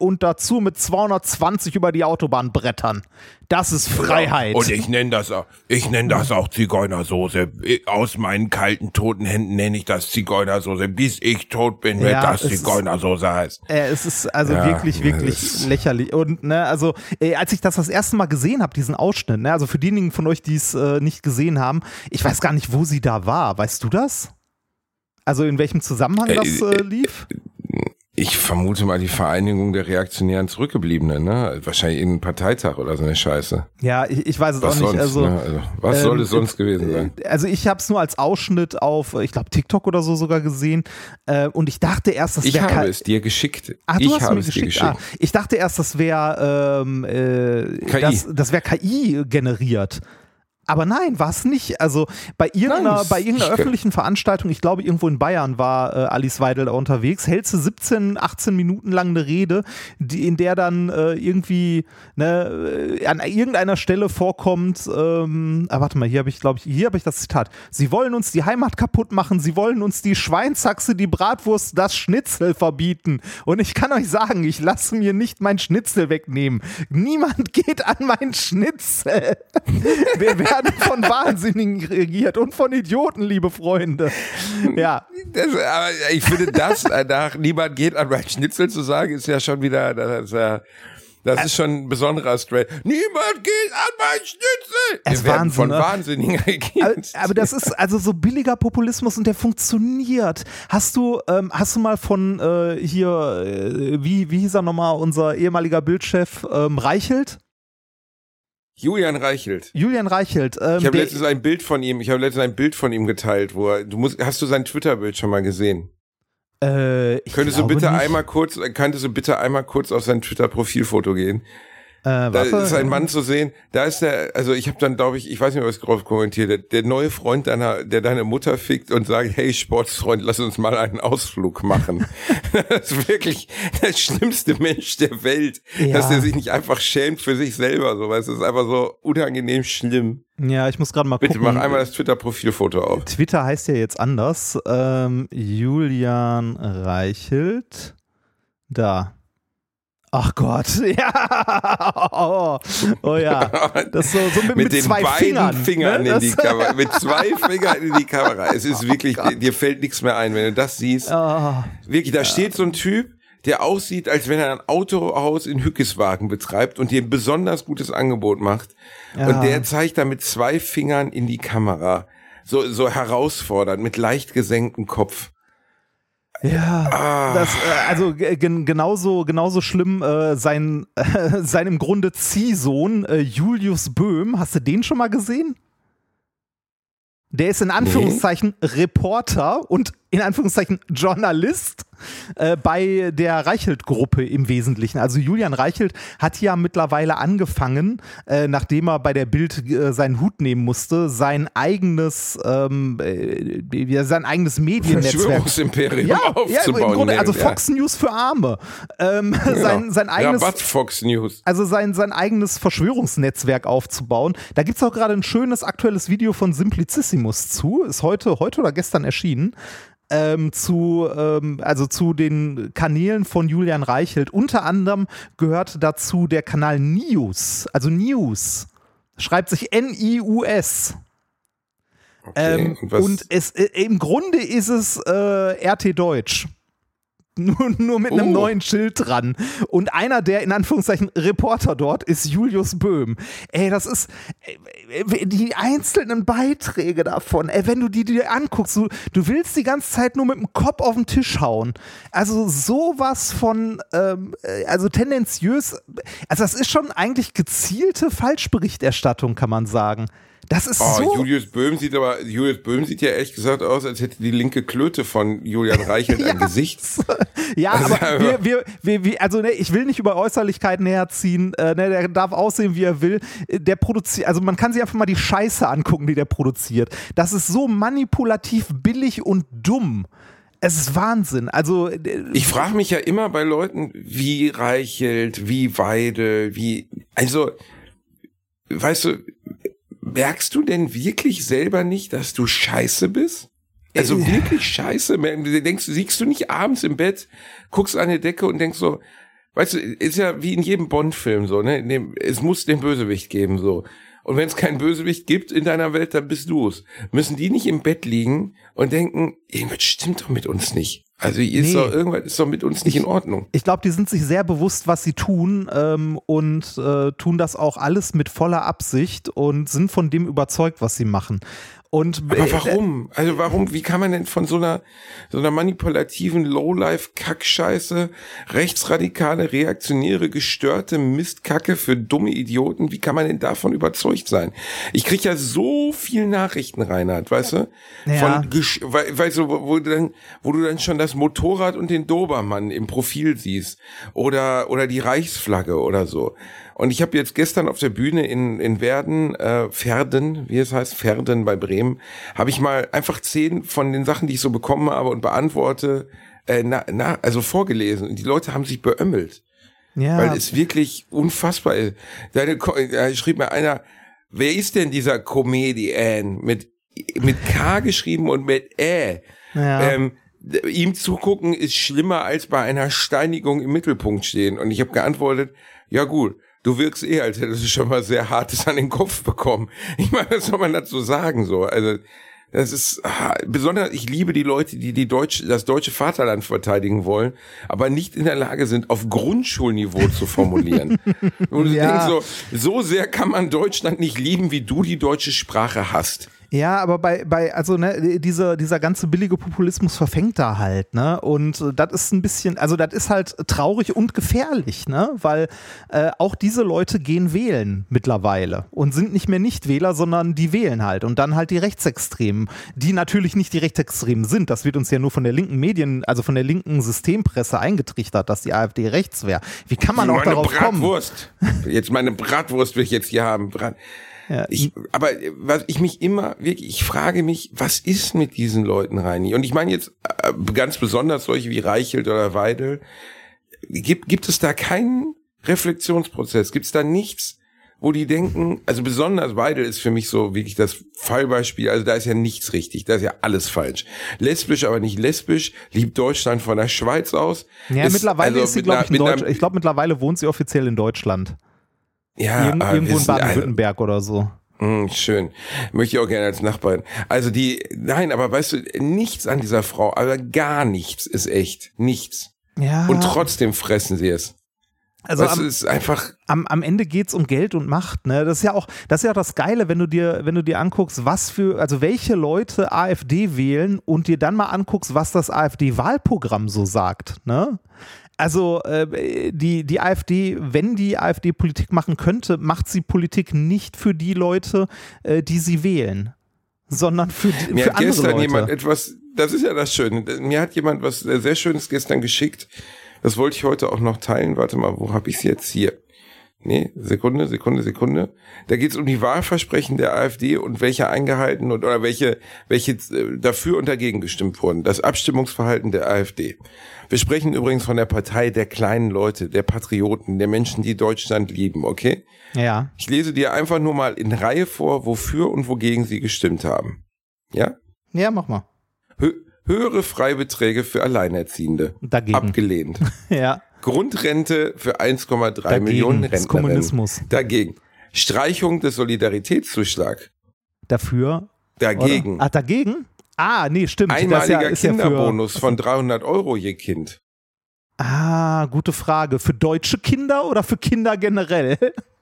S1: Euro und dazu mit 220 über die Autobahn brettern. Das ist Freiheit.
S3: Und ich nenne das auch, ich nenne das auch Zigeunersoße. Aus meinen kalten, toten Händen nenne ich das Zigeunersoße, bis ich tot bin, wenn
S1: Ja,
S3: das Zigeunersoße heißt.
S1: Äh, es ist also
S3: Ja,
S1: wirklich, wirklich lächerlich. Und ne, also äh, als ich das das erste Mal gesehen habe, diesen Ausschnitt, ne, also für diejenigen von euch, die es äh, nicht gesehen haben, ich weiß gar nicht, wo sie da war. Weißt du das? Also in welchem Zusammenhang
S3: Äh,
S1: das äh, lief?
S3: Ich vermute mal die Vereinigung der reaktionären Zurückgebliebenen, ne? Wahrscheinlich irgendein Parteitag oder so eine Scheiße.
S1: Ja, ich, ich weiß es
S3: Was
S1: auch nicht.
S3: sonst,
S1: Also,
S3: ne? also was
S1: ähm,
S3: soll es sonst gewesen sein?
S1: äh, Also ich habe es nur als Ausschnitt auf, ich glaube, TikTok oder so sogar gesehen. Äh, und ich dachte erst, das
S3: Ich
S1: wäre
S3: habe es dir geschickt.
S1: Ach,
S3: ich habe es dir
S1: geschickt.
S3: geschickt.
S1: Ah, ich dachte erst, das wäre ähm, äh,
S3: KI.
S1: das, das wäre KI generiert. Aber nein, war es nicht. Also bei irgendeiner,
S3: Nein,
S1: bei irgendeiner
S3: ich-
S1: öffentlichen Veranstaltung, ich glaube irgendwo in Bayern war äh, Alice Weidel unterwegs, hält sie 17, 18 Minuten lang eine Rede, die, in der dann äh, irgendwie ne, äh, an irgendeiner Stelle vorkommt, ähm, ah, warte mal, hier habe ich, glaube ich, hier habe ich das Zitat. Sie wollen uns die Heimat kaputt machen, sie wollen uns die Schweinshaxe, die Bratwurst, das Schnitzel verbieten. Und ich kann euch sagen, ich lasse mir nicht mein Schnitzel wegnehmen. Niemand geht an mein Schnitzel. Wir werden von Wahnsinnigen regiert und von Idioten, liebe Freunde. Ja,
S3: Das, aber ich finde das, nach niemand geht an mein Schnitzel zu sagen, ist ja schon wieder, das ist, ja, das ist schon ein besonderer Straight. Niemand geht an mein Schnitzel!
S1: Es
S3: Wir werden
S1: Wahnsinn,
S3: von
S1: ne?
S3: Wahnsinnigen
S1: aber,
S3: regiert.
S1: aber das ist also so billiger Populismus und der funktioniert. Hast du, ähm, hast du mal von äh, hier, äh, wie, wie hieß er nochmal, unser ehemaliger Bildchef ähm, Reichelt?
S3: Julian Reichelt.
S1: Julian Reichelt. Ähm,
S3: Ich habe letztens ein Bild von ihm, ich habe letztens ein Bild von ihm geteilt, wo er, du musst, hast du sein Twitter-Bild schon mal gesehen?
S1: äh, ich
S3: Könntest du bitte
S1: nicht.
S3: einmal kurz, könntest du bitte einmal kurz auf sein Twitter-Profilfoto gehen?
S1: Äh,
S3: Da
S1: warte.
S3: ist ein Mann zu sehen, da ist der, also ich habe dann, glaube ich, ich weiß nicht, was ich drauf kommentiert, der, der neue Freund deiner, der deine Mutter fickt und sagt, hey Sportsfreund, lass uns mal einen Ausflug machen. das ist wirklich der schlimmste Mensch der Welt,
S1: Ja.
S3: dass der sich nicht einfach schämt für sich selber, so, weißt du, ist einfach so unangenehm schlimm.
S1: Ja, ich muss gerade mal
S3: Bitte
S1: gucken.
S3: mach einmal das Twitter-Profilfoto auf.
S1: Twitter heißt ja jetzt anders. Ähm, Julian Reichelt. Da. Ach Gott, ja. Oh, oh ja. Das so, so mit,
S3: mit,
S1: mit
S3: den
S1: zwei
S3: beiden
S1: Fingern.
S3: Fingern
S1: ne?
S3: in die Kamera, mit zwei Fingern in die Kamera. Es ist wirklich, dir fällt nichts mehr ein, wenn du das siehst.
S1: Ah,
S3: Wirklich, da steht so ein Typ, der aussieht, als wenn er ein Autohaus in Hückeswagen betreibt und dir ein besonders gutes Angebot macht.
S1: Ja.
S3: Und der zeigt da mit zwei Fingern in die Kamera. So, so herausfordernd, mit leicht gesenktem Kopf.
S1: Ja,
S3: Ah.
S1: das, äh, also gen- genauso, genauso schlimm äh, sein, äh, sein im Grunde Ziehsohn äh, Julius Böhm. Hast du den schon mal gesehen? Der ist in Anführungszeichen Reporter und in Anführungszeichen Journalist äh, bei der Reichelt-Gruppe im Wesentlichen. Also Julian Reichelt hat ja mittlerweile angefangen, äh, nachdem er bei der Bild äh, seinen Hut nehmen musste, sein eigenes, ähm, äh, ja, sein eigenes Mediennetzwerk
S3: Verschwörungsimperium
S1: ja, ja, im
S3: aufzubauen.
S1: Grunde, also
S3: ja.
S1: Fox News für Arme. Ähm, sein, sein eigenes,
S3: Ja, was Fox News?
S1: also sein, sein eigenes Verschwörungsnetzwerk aufzubauen. Da gibt es auch gerade ein schönes aktuelles Video von Simplicissimus zu. Ist heute, heute oder gestern erschienen. Ähm, zu, ähm, also zu den Kanälen von Julian Reichelt. Unter anderem gehört dazu der Kanal News, also News. Schreibt sich N-I-U-S. Ähm,
S3: und was-
S1: und es, äh, im Grunde ist es äh, RT Deutsch. Nur, nur mit einem
S3: Oh.
S1: neuen Schild dran. Und einer der, in Anführungszeichen, Reporter dort ist Julius Böhm. Ey, das ist, die einzelnen Beiträge davon, ey, wenn du die dir anguckst, du, du willst die ganze Zeit nur mit dem Kopf auf den Tisch hauen. Also sowas von, ähm, äh, also tendenziös, also das ist schon eigentlich gezielte Falschberichterstattung, kann man sagen. Das ist
S3: Oh,
S1: so.
S3: Julius Böhm sieht aber, Julius Böhm sieht ja ehrlich gesagt aus, als hätte die linke Klöte von Julian Reichelt ein Gesicht.
S1: Ja,
S3: Also
S1: aber wir, wir, wir, wir, also ne, ich will nicht über Äußerlichkeiten herziehen. Äh, ne, der darf aussehen, wie er will. Äh, Der produziert, also man kann sich einfach mal die Scheiße angucken, die der produziert. Das ist so manipulativ, billig und dumm. Es ist Wahnsinn. Also äh,
S3: Ich frage mich ja immer bei Leuten, wie Reichelt, wie Weide, wie, also, weißt du, merkst du denn wirklich selber nicht, dass du scheiße bist? Also
S1: Äh.
S3: wirklich scheiße? Denkst, du, siegst du nicht abends im Bett, guckst an die Decke und denkst so, weißt du, ist ja wie in jedem Bond-Film so, ne? Es muss den Bösewicht geben, so. Und wenn es keinen Bösewicht gibt in deiner Welt, dann bist du es. Müssen die nicht im Bett liegen und denken, irgendwas stimmt doch mit uns nicht. Also ist nee. doch, irgendwas ist doch mit uns nicht
S1: ich,
S3: in Ordnung.
S1: Ich glaube, die sind sich sehr bewusst, was sie tun ähm, und äh, tun das auch alles mit voller Absicht und sind von dem überzeugt, was sie machen. Und
S3: Aber äh, warum? Also warum, wie kann man denn von so einer, so einer manipulativen Lowlife-Kackscheiße, rechtsradikale, reaktionäre, gestörte Mistkacke für dumme Idioten, wie kann man denn davon überzeugt sein? Ich krieg ja so viel Nachrichten, Reinhard, weißt du? Ja. Von, weißt du, wo, wo, du dann, wo du dann schon das Motorrad und den Dobermann im Profil siehst. Oder, oder die Reichsflagge oder so. Und ich habe jetzt gestern auf der Bühne in, in Werden, äh, Verden, wie es heißt, Verden bei Bremen, habe ich mal einfach zehn von den Sachen, die ich so bekommen habe und beantworte, äh, na, na, also vorgelesen. Und die Leute haben sich beömmelt. Ja. Weil es wirklich unfassbar ist. Deine, da schrieb mir einer, wer ist denn dieser Comedian mit, mit K geschrieben und mit Ä? Ja. Ähm, ihm zugucken ist schlimmer als bei einer Steinigung im Mittelpunkt stehen. Und ich habe geantwortet, ja gut, du wirkst eh, als hättest du schon mal sehr hartes an den Kopf bekommen. Ich meine, was soll man dazu sagen so? Also das ist ah, besonders, ich liebe die Leute, die, die Deutsch, das deutsche Vaterland verteidigen wollen, aber nicht in der Lage sind, auf Grundschulniveau zu formulieren. Und du ja. denkst so, so sehr kann man Deutschland nicht lieben, wie du die deutsche Sprache hast.
S1: Ja, aber bei, bei also ne, dieser, dieser ganze billige Populismus verfängt da halt, ne? Und äh, das ist ein bisschen, also das ist halt traurig und gefährlich, ne? Weil äh, auch diese Leute gehen wählen mittlerweile und sind nicht mehr Nichtwähler, sondern die wählen halt. Und dann halt die Rechtsextremen, die natürlich nicht die Rechtsextremen sind. Das wird uns ja nur von der linken Medien, also von der linken Systempresse eingetrichtert, dass die AfD rechts wäre. Wie kann man auch darauf
S3: Bratwurst. kommen? Jetzt meine Bratwurst will ich jetzt hier haben. Brat ja. Ich, aber was ich mich immer wirklich, ich frage mich, was ist mit diesen Leuten, Reini? Und ich meine jetzt äh, ganz besonders solche wie Reichelt oder Weidel. Gibt, gibt es da keinen Reflexionsprozess? Gibt es da nichts, wo die denken, also besonders Weidel ist für mich so wirklich das Fallbeispiel, also da ist ja nichts richtig, da ist ja alles falsch. Lesbisch, aber nicht lesbisch, liebt Deutschland von der Schweiz aus.
S1: Ja, ist, mittlerweile also ist sie, glaube ich, in Deutsch, ich glaube, mittlerweile wohnt sie offiziell in Deutschland. Ja, Ir irgendwo in Baden-Württemberg oder so.
S3: Mh, schön. Möchte ich auch gerne als Nachbarin. Also die, nein, aber weißt du, nichts an dieser Frau, aber gar nichts ist echt. Nichts. Ja. Und trotzdem fressen sie es. Also das am, ist einfach.
S1: Am, am Ende geht's um Geld und Macht. Ne? Das ist ja auch, das ist ja auch das Geile, wenn du dir, wenn du dir anguckst, was für, also welche Leute AfD wählen und dir dann mal anguckst, was das AfD-Wahlprogramm so sagt. Ne? Also äh, die, die AfD, wenn die AfD Politik machen könnte, macht sie Politik nicht für die Leute, äh, die sie wählen, sondern für, die,
S3: Mir
S1: für
S3: hat gestern Leute. jemand etwas, das ist ja das Schöne, mir hat jemand was sehr Schönes gestern geschickt, das wollte ich heute auch noch teilen, warte mal, wo habe ich es jetzt hier? Nee, Sekunde, Sekunde, Sekunde. Da geht es um die Wahlversprechen der AfD und welche eingehalten und oder welche, welche äh, dafür und dagegen gestimmt wurden. Das Abstimmungsverhalten der AfD. Wir sprechen übrigens von der Partei der kleinen Leute, der Patrioten, der Menschen, die Deutschland lieben, okay?
S1: Ja.
S3: Ich lese dir einfach nur mal in Reihe vor, wofür und wogegen sie gestimmt haben. Ja?
S1: Ja, mach mal.
S3: Hö höhere Freibeträge für Alleinerziehende.
S1: Dagegen.
S3: Abgelehnt.
S1: ja.
S3: Grundrente für 1,3 Millionen Rentner.
S1: Kommunismus.
S3: Dagegen. Streichung des Solidaritätszuschlag.
S1: Dafür.
S3: Dagegen.
S1: Oder? Ach, dagegen? Ah, nee, stimmt.
S3: Einmaliger ja, Kinderbonus ja für, von 300 Euro je Kind.
S1: Ah, gute Frage. Für deutsche Kinder oder für Kinder generell?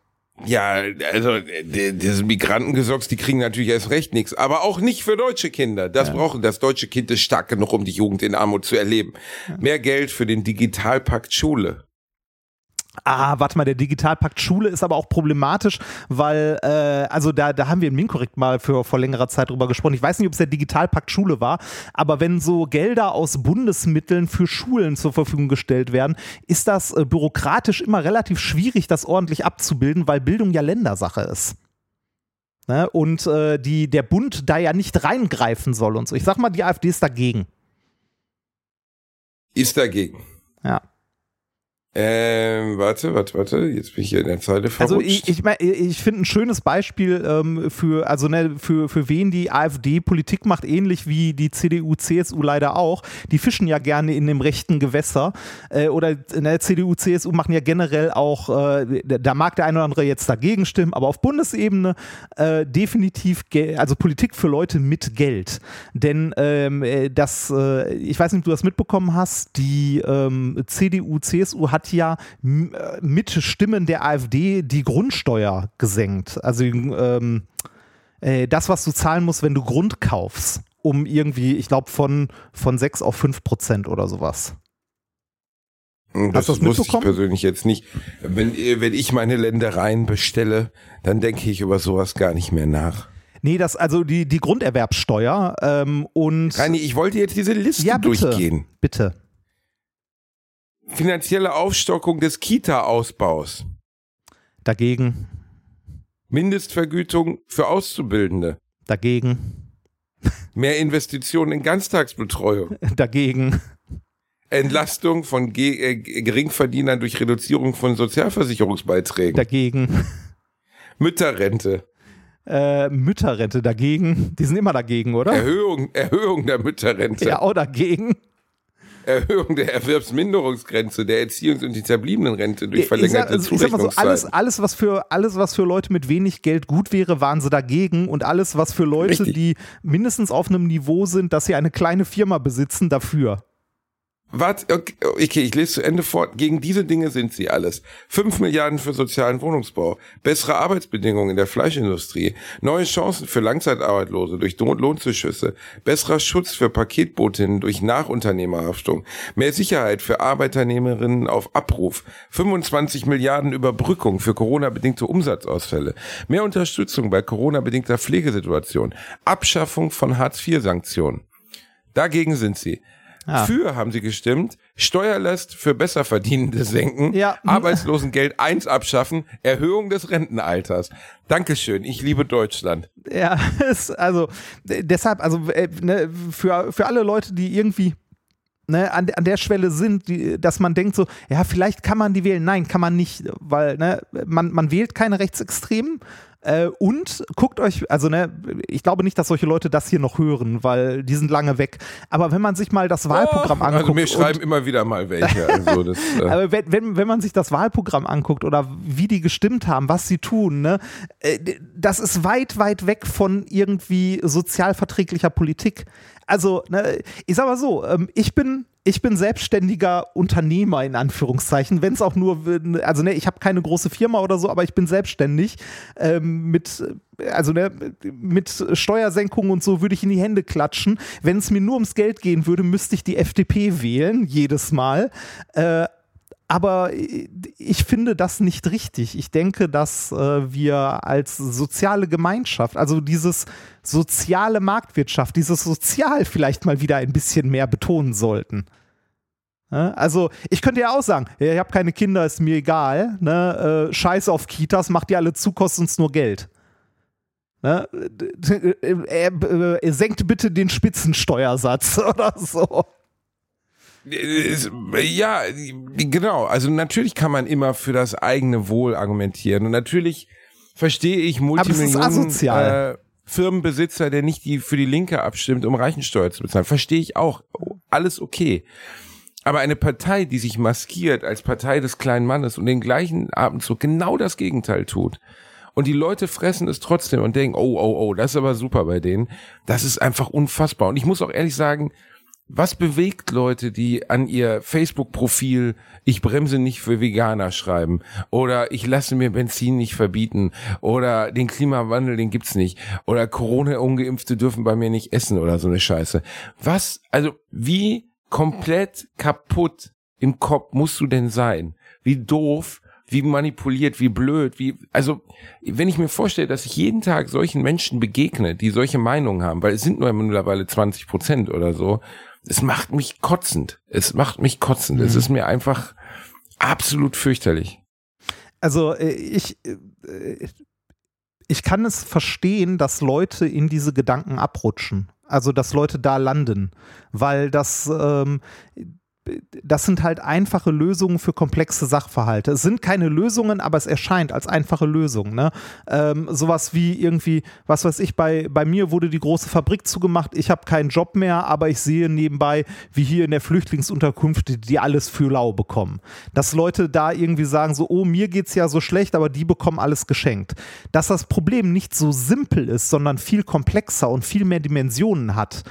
S3: Ja, also diese Migrantengesocks, die kriegen natürlich erst recht nichts, aber auch nicht für deutsche Kinder. Das ja. brauchen das deutsche Kind ist stark genug, um die Jugend in Armut zu erleben. Ja. Mehr Geld für den Digitalpakt Schule.
S1: Ah, warte mal, der Digitalpakt Schule ist aber auch problematisch, weil, äh, also da, da haben wir in Minkorrekt mal für vor längerer Zeit drüber gesprochen. Ich weiß nicht, ob es der Digitalpakt Schule war, aber wenn so Gelder aus Bundesmitteln für Schulen zur Verfügung gestellt werden, ist das äh, bürokratisch immer relativ schwierig, das ordentlich abzubilden, weil Bildung ja Ländersache ist. Ne? Und äh, die, der Bund da ja nicht reingreifen soll und so. Ich sag mal, die AfD ist dagegen.
S3: Ist dagegen.
S1: Ja.
S3: Ähm, warte, warte, warte, jetzt bin ich hier in der Zeile verrutscht.
S1: Also ich, ich, mein, ich finde ein schönes Beispiel ähm, für, also ne, für, für wen die AfD Politik macht, ähnlich wie die CDU, CSU leider auch. Die fischen ja gerne in dem rechten Gewässer. Äh, oder ne, CDU, CSU machen ja generell auch, äh, da mag der eine oder andere jetzt dagegen stimmen, aber auf Bundesebene äh, definitiv, also Politik für Leute mit Geld. Denn ähm, äh, das, äh, ich weiß nicht, ob du das mitbekommen hast, die ähm, CDU, CSU hat hat ja äh, mit Stimmen der AfD die Grundsteuer gesenkt. Also ähm, äh, das, was du zahlen musst, wenn du Grund kaufst, um irgendwie, ich glaube, von, von 6 auf 5 Prozent oder sowas.
S3: Hm, das, das wusste ich persönlich jetzt nicht. Wenn, wenn ich meine Ländereien bestelle, dann denke ich über sowas gar nicht mehr nach.
S1: Nee, das, also die, die Grunderwerbsteuer ähm, und.
S3: Reini, ich wollte jetzt diese Liste ja, bitte, durchgehen.
S1: Bitte
S3: finanzielle Aufstockung des Kita-Ausbaus.
S1: Dagegen.
S3: Mindestvergütung für Auszubildende.
S1: Dagegen.
S3: Mehr Investitionen in Ganztagsbetreuung.
S1: Dagegen.
S3: Entlastung von Ge äh, Geringverdienern durch Reduzierung von Sozialversicherungsbeiträgen.
S1: Dagegen.
S3: Mütterrente.
S1: Äh, Mütterrente dagegen. Die sind immer dagegen, oder?
S3: Erhöhung, Erhöhung der Mütterrente.
S1: Ja, auch dagegen.
S3: Erhöhung der Erwerbsminderungsgrenze, der Erziehungs- und die Rente durch verlängerte ich sag, ich so,
S1: alles, alles, was für, alles, was für Leute mit wenig Geld gut wäre, waren sie dagegen. Und alles, was für Leute, Richtig. die mindestens auf einem Niveau sind, dass sie eine kleine Firma besitzen, dafür.
S3: Warte, okay, ich lese zu Ende fort. Gegen diese Dinge sind sie alles. Fünf Milliarden für sozialen Wohnungsbau, bessere Arbeitsbedingungen in der Fleischindustrie, neue Chancen für Langzeitarbeitslose durch Lohnzuschüsse, besserer Schutz für Paketbotinnen durch Nachunternehmerhaftung, mehr Sicherheit für Arbeiternehmerinnen auf Abruf, 25 Milliarden Überbrückung für Corona-bedingte Umsatzausfälle, mehr Unterstützung bei Corona-bedingter Pflegesituation, Abschaffung von Hartz-IV-Sanktionen. Dagegen sind sie. Ja. Für haben sie gestimmt, Steuerlast für Besserverdienende senken, ja. Arbeitslosengeld 1 abschaffen, Erhöhung des Rentenalters. Dankeschön, ich liebe Deutschland.
S1: Ja, also deshalb, also äh, ne, für, für alle Leute, die irgendwie Ne, an, an der Schwelle sind, die, dass man denkt so, ja, vielleicht kann man die wählen. Nein, kann man nicht, weil ne, man, man wählt keine Rechtsextremen, äh, und guckt euch, also ne, ich glaube nicht, dass solche Leute das hier noch hören, weil die sind lange weg. Aber wenn man sich mal das Wahlprogramm oh, anguckt. Also
S3: mir schreiben immer wieder mal welche. Also das,
S1: äh. Aber wenn, wenn, wenn man sich das Wahlprogramm anguckt oder wie die gestimmt haben, was sie tun, ne, äh, das ist weit, weit weg von irgendwie sozialverträglicher Politik. Also, ne, ich sag mal so, ähm, ich bin ich bin selbstständiger Unternehmer in Anführungszeichen, wenn es auch nur, also ne, ich habe keine große Firma oder so, aber ich bin selbstständig ähm, mit, also ne, mit Steuersenkungen und so würde ich in die Hände klatschen. Wenn es mir nur ums Geld gehen würde, müsste ich die FDP wählen jedes Mal. Äh, aber ich finde das nicht richtig. Ich denke, dass äh, wir als soziale Gemeinschaft, also dieses soziale Marktwirtschaft, dieses Sozial vielleicht mal wieder ein bisschen mehr betonen sollten. Also, ich könnte ja auch sagen, ich habe keine Kinder, ist mir egal. Ne? Äh, Scheiß auf Kitas, macht die alle zu, kostet uns nur Geld. Ne? Er, er, er senkt bitte den Spitzensteuersatz oder so.
S3: Ja, genau. Also natürlich kann man immer für das eigene Wohl argumentieren. Und natürlich verstehe ich Multimillionen äh, Firmenbesitzer, der nicht die für die Linke abstimmt, um Reichensteuer zu bezahlen. Verstehe ich auch. Alles okay. Aber eine Partei, die sich maskiert als Partei des kleinen Mannes und den gleichen Abendzug genau das Gegenteil tut. Und die Leute fressen es trotzdem und denken, oh, oh, oh, das ist aber super bei denen. Das ist einfach unfassbar. Und ich muss auch ehrlich sagen, was bewegt Leute, die an ihr Facebook-Profil ich bremse nicht für Veganer schreiben oder ich lasse mir Benzin nicht verbieten oder den Klimawandel, den gibt's nicht oder Corona-Ungeimpfte dürfen bei mir nicht essen oder so eine Scheiße. Was, also wie komplett kaputt im Kopf musst du denn sein? Wie doof, wie manipuliert, wie blöd, wie, also, wenn ich mir vorstelle, dass ich jeden Tag solchen Menschen begegne, die solche Meinungen haben, weil es sind nur mittlerweile 20 Prozent oder so, es macht mich kotzend. Es macht mich kotzend. Mhm. Es ist mir einfach absolut fürchterlich.
S1: Also äh, ich, äh, ich kann es verstehen, dass Leute in diese Gedanken abrutschen. Also dass Leute da landen, weil das ähm, das sind halt einfache Lösungen für komplexe Sachverhalte. Es sind keine Lösungen, aber es erscheint als einfache Lösung. Ne? Ähm, sowas wie irgendwie, was weiß ich, bei, bei mir wurde die große Fabrik zugemacht, ich habe keinen Job mehr, aber ich sehe nebenbei, wie hier in der Flüchtlingsunterkunft die alles für lau bekommen. Dass Leute da irgendwie sagen, so, oh, mir geht's ja so schlecht, aber die bekommen alles geschenkt. Dass das Problem nicht so simpel ist, sondern viel komplexer und viel mehr Dimensionen hat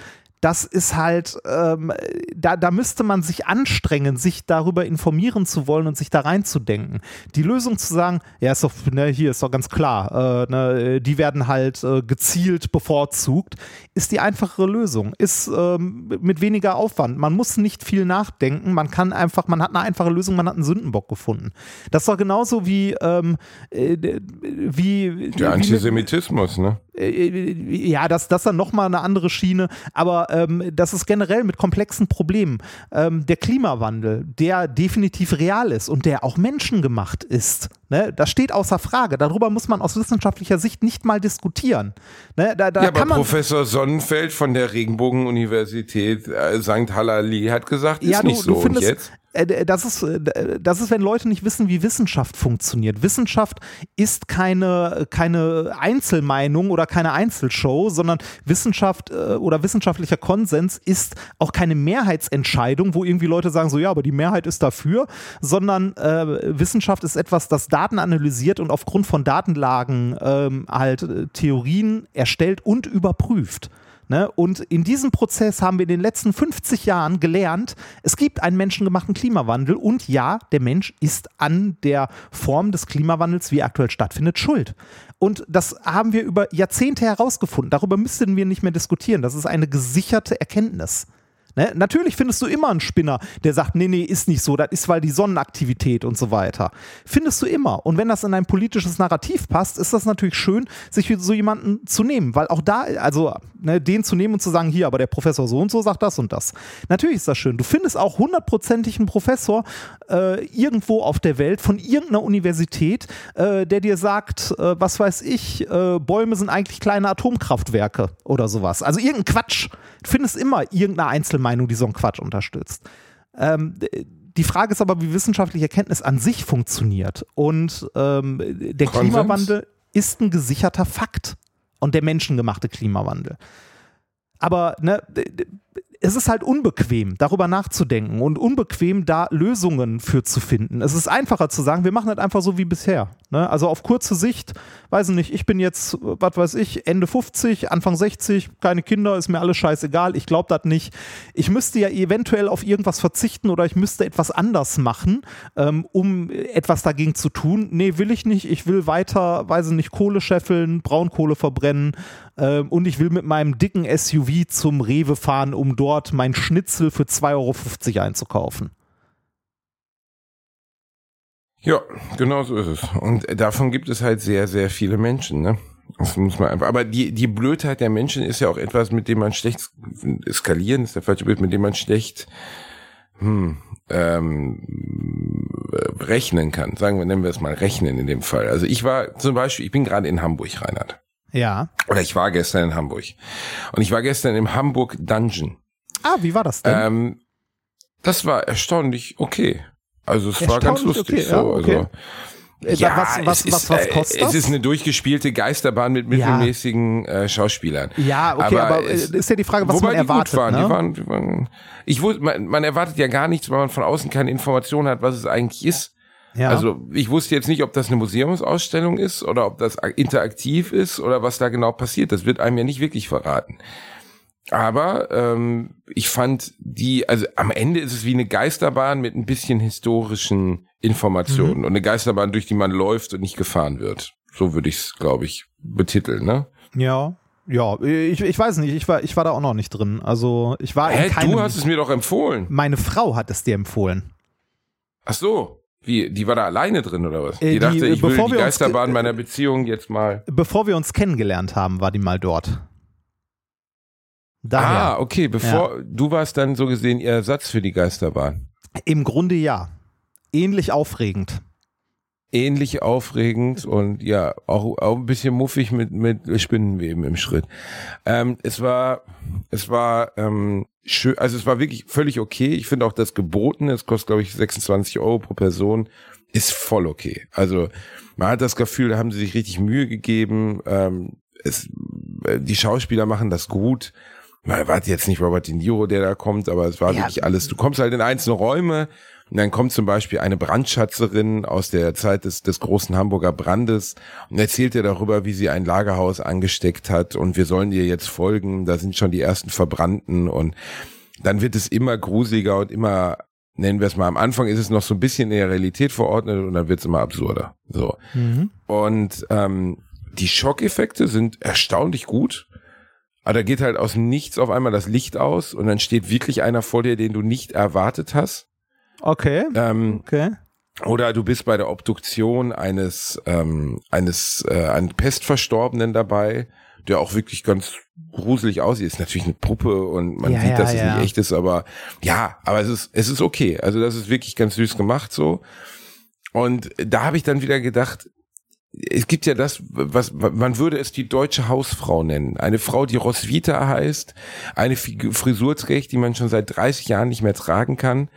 S1: das ist halt, ähm, da, da müsste man sich anstrengen, sich darüber informieren zu wollen und sich da reinzudenken. Die Lösung zu sagen, ja, ist doch, ne, hier ist doch ganz klar, äh, ne, die werden halt äh, gezielt bevorzugt, ist die einfachere Lösung, ist ähm, mit weniger Aufwand. Man muss nicht viel nachdenken, man kann einfach, man hat eine einfache Lösung, man hat einen Sündenbock gefunden. Das ist doch genauso wie, ähm, äh, wie
S3: der Antisemitismus, ne?
S1: Äh, ja, das, das dann nochmal eine andere Schiene, aber ähm, das ist generell mit komplexen Problemen. Ähm, der Klimawandel, der definitiv real ist und der auch menschengemacht ist, ne, das steht außer Frage. Darüber muss man aus wissenschaftlicher Sicht nicht mal diskutieren. Ne, da, da
S3: ja, aber Professor Sonnenfeld von der Regenbogen-Universität äh, St. Hallali hat gesagt, ist ja, du, nicht so. Du findest, und jetzt?
S1: Äh, das ist, äh, das ist, wenn Leute nicht wissen, wie Wissenschaft funktioniert. Wissenschaft ist keine, keine Einzelmeinung oder keine Einzelshow, sondern Wissenschaft äh, oder wissenschaftlicher Konsens ist auch keine Mehrheitsentscheidung, wo irgendwie Leute sagen, so ja, aber die Mehrheit ist dafür, sondern äh, Wissenschaft ist etwas, das Daten analysiert und aufgrund von Datenlagen ähm, halt Theorien erstellt und überprüft. Ne? Und in diesem Prozess haben wir in den letzten 50 Jahren gelernt, es gibt einen menschengemachten Klimawandel und ja, der Mensch ist an der Form des Klimawandels, wie er aktuell stattfindet, schuld. Und das haben wir über Jahrzehnte herausgefunden. Darüber müssten wir nicht mehr diskutieren. Das ist eine gesicherte Erkenntnis. Ne? Natürlich findest du immer einen Spinner, der sagt, nee, nee, ist nicht so, das ist weil die Sonnenaktivität und so weiter. Findest du immer. Und wenn das in ein politisches Narrativ passt, ist das natürlich schön, sich so jemanden zu nehmen, weil auch da, also ne, den zu nehmen und zu sagen, hier, aber der Professor so und so sagt das und das. Natürlich ist das schön. Du findest auch hundertprozentig einen Professor äh, irgendwo auf der Welt von irgendeiner Universität, äh, der dir sagt, äh, was weiß ich, äh, Bäume sind eigentlich kleine Atomkraftwerke oder sowas. Also irgendein Quatsch. Du findest immer irgendeine Einzelmeinung Meinung, die so einen Quatsch unterstützt. Ähm, die Frage ist aber, wie wissenschaftliche Erkenntnis an sich funktioniert. Und ähm, der Konsens? Klimawandel ist ein gesicherter Fakt. Und der menschengemachte Klimawandel. Aber ne, es ist halt unbequem, darüber nachzudenken und unbequem, da Lösungen für zu finden. Es ist einfacher zu sagen, wir machen das einfach so wie bisher. Ne? Also auf kurze Sicht, weiß ich nicht, ich bin jetzt, was weiß ich, Ende 50, Anfang 60, keine Kinder, ist mir alles scheißegal, ich glaube das nicht. Ich müsste ja eventuell auf irgendwas verzichten oder ich müsste etwas anders machen, ähm, um etwas dagegen zu tun. Nee, will ich nicht. Ich will weiter, weiß ich nicht, Kohle scheffeln, Braunkohle verbrennen ähm, und ich will mit meinem dicken SUV zum Rewe fahren, um dort mein Schnitzel für 2,50 Euro einzukaufen.
S3: Ja, genau so ist es. Und davon gibt es halt sehr, sehr viele Menschen, ne? Das muss man einfach. Aber die, die Blödheit der Menschen ist ja auch etwas, mit dem man schlecht eskalieren, ist der falsche Bild, mit dem man schlecht hm, ähm, rechnen kann. Sagen wir, nennen wir es mal rechnen in dem Fall. Also ich war zum Beispiel, ich bin gerade in Hamburg, Reinhard.
S1: Ja.
S3: Oder ich war gestern in Hamburg. Und ich war gestern im Hamburg Dungeon.
S1: Ah, wie war das denn?
S3: Ähm, das war erstaunlich okay. Also es war ganz lustig. Okay, so. Ja, okay. also,
S1: äh, ja, was, was, was, was, kostet
S3: das? Es ist eine durchgespielte Geisterbahn mit mittelmäßigen ja. äh, Schauspielern.
S1: Ja, okay, aber, aber es, ist ja die Frage, was man erwartet.
S3: Waren,
S1: ne?
S3: die waren, die waren, ich wusste, man, man erwartet ja gar nichts, weil man von außen keine Information hat, was es eigentlich ist. Ja. Also ich wusste jetzt nicht, ob das eine Museumsausstellung ist oder ob das interaktiv ist oder was da genau passiert. Das wird einem ja nicht wirklich verraten. Aber ähm, ich fand die, also am Ende ist es wie eine Geisterbahn mit ein bisschen historischen Informationen mhm. und eine Geisterbahn, durch die man läuft und nicht gefahren wird. So würde ich es, glaube ich, betiteln, ne?
S1: Ja. Ja, ich, ich weiß nicht, ich war, ich war da auch noch nicht drin. Also ich war Hä, in keinem,
S3: du hast es mir doch empfohlen.
S1: Meine Frau hat es dir empfohlen.
S3: Ach so. Wie, die war da alleine drin oder was? Äh, die, die dachte, ich will die Geisterbahn meiner Beziehung jetzt mal.
S1: Bevor wir uns kennengelernt haben, war die mal dort.
S3: Daher. Ah, okay, bevor ja. du warst dann so gesehen ihr Ersatz für die Geisterbahn.
S1: Im Grunde ja. Ähnlich aufregend.
S3: ähnlich aufregend und ja, auch, auch ein bisschen muffig mit, mit Spinnenweben im Schritt. Ähm, es war, es war, ähm, schön, also es war wirklich völlig okay. Ich finde auch das geboten, es kostet glaube ich 26 Euro pro Person, ist voll okay. Also man hat das Gefühl, da haben sie sich richtig Mühe gegeben. Ähm, es, äh, die Schauspieler machen das gut. Man warte jetzt nicht Robert De Niro, der da kommt, aber es war ja. wirklich alles. Du kommst halt in einzelne Räume und dann kommt zum Beispiel eine Brandschatzerin aus der Zeit des, des großen Hamburger Brandes und erzählt dir darüber, wie sie ein Lagerhaus angesteckt hat und wir sollen ihr jetzt folgen. Da sind schon die ersten Verbrannten und dann wird es immer gruseliger und immer nennen wir es mal, am Anfang ist es noch so ein bisschen in der Realität verordnet und dann wird es immer absurder. So. Mhm. Und ähm, die Schockeffekte sind erstaunlich gut. Aber da geht halt aus nichts auf einmal das Licht aus und dann steht wirklich einer vor dir, den du nicht erwartet hast.
S1: Okay.
S3: Ähm,
S1: okay.
S3: Oder du bist bei der Obduktion eines ähm, eines äh, einen Pestverstorbenen dabei, der auch wirklich ganz gruselig aussieht. Ist natürlich eine Puppe und man
S1: ja,
S3: sieht,
S1: ja,
S3: dass
S1: ja.
S3: es nicht echt ist, aber ja, aber es ist es ist okay. Also das ist wirklich ganz süß gemacht so. Und da habe ich dann wieder gedacht, es gibt ja das, was man würde es die deutsche Hausfrau nennen. Eine Frau, die Roswitha heißt, eine Frisur trägt, die man schon seit 30 Jahren nicht mehr tragen kann.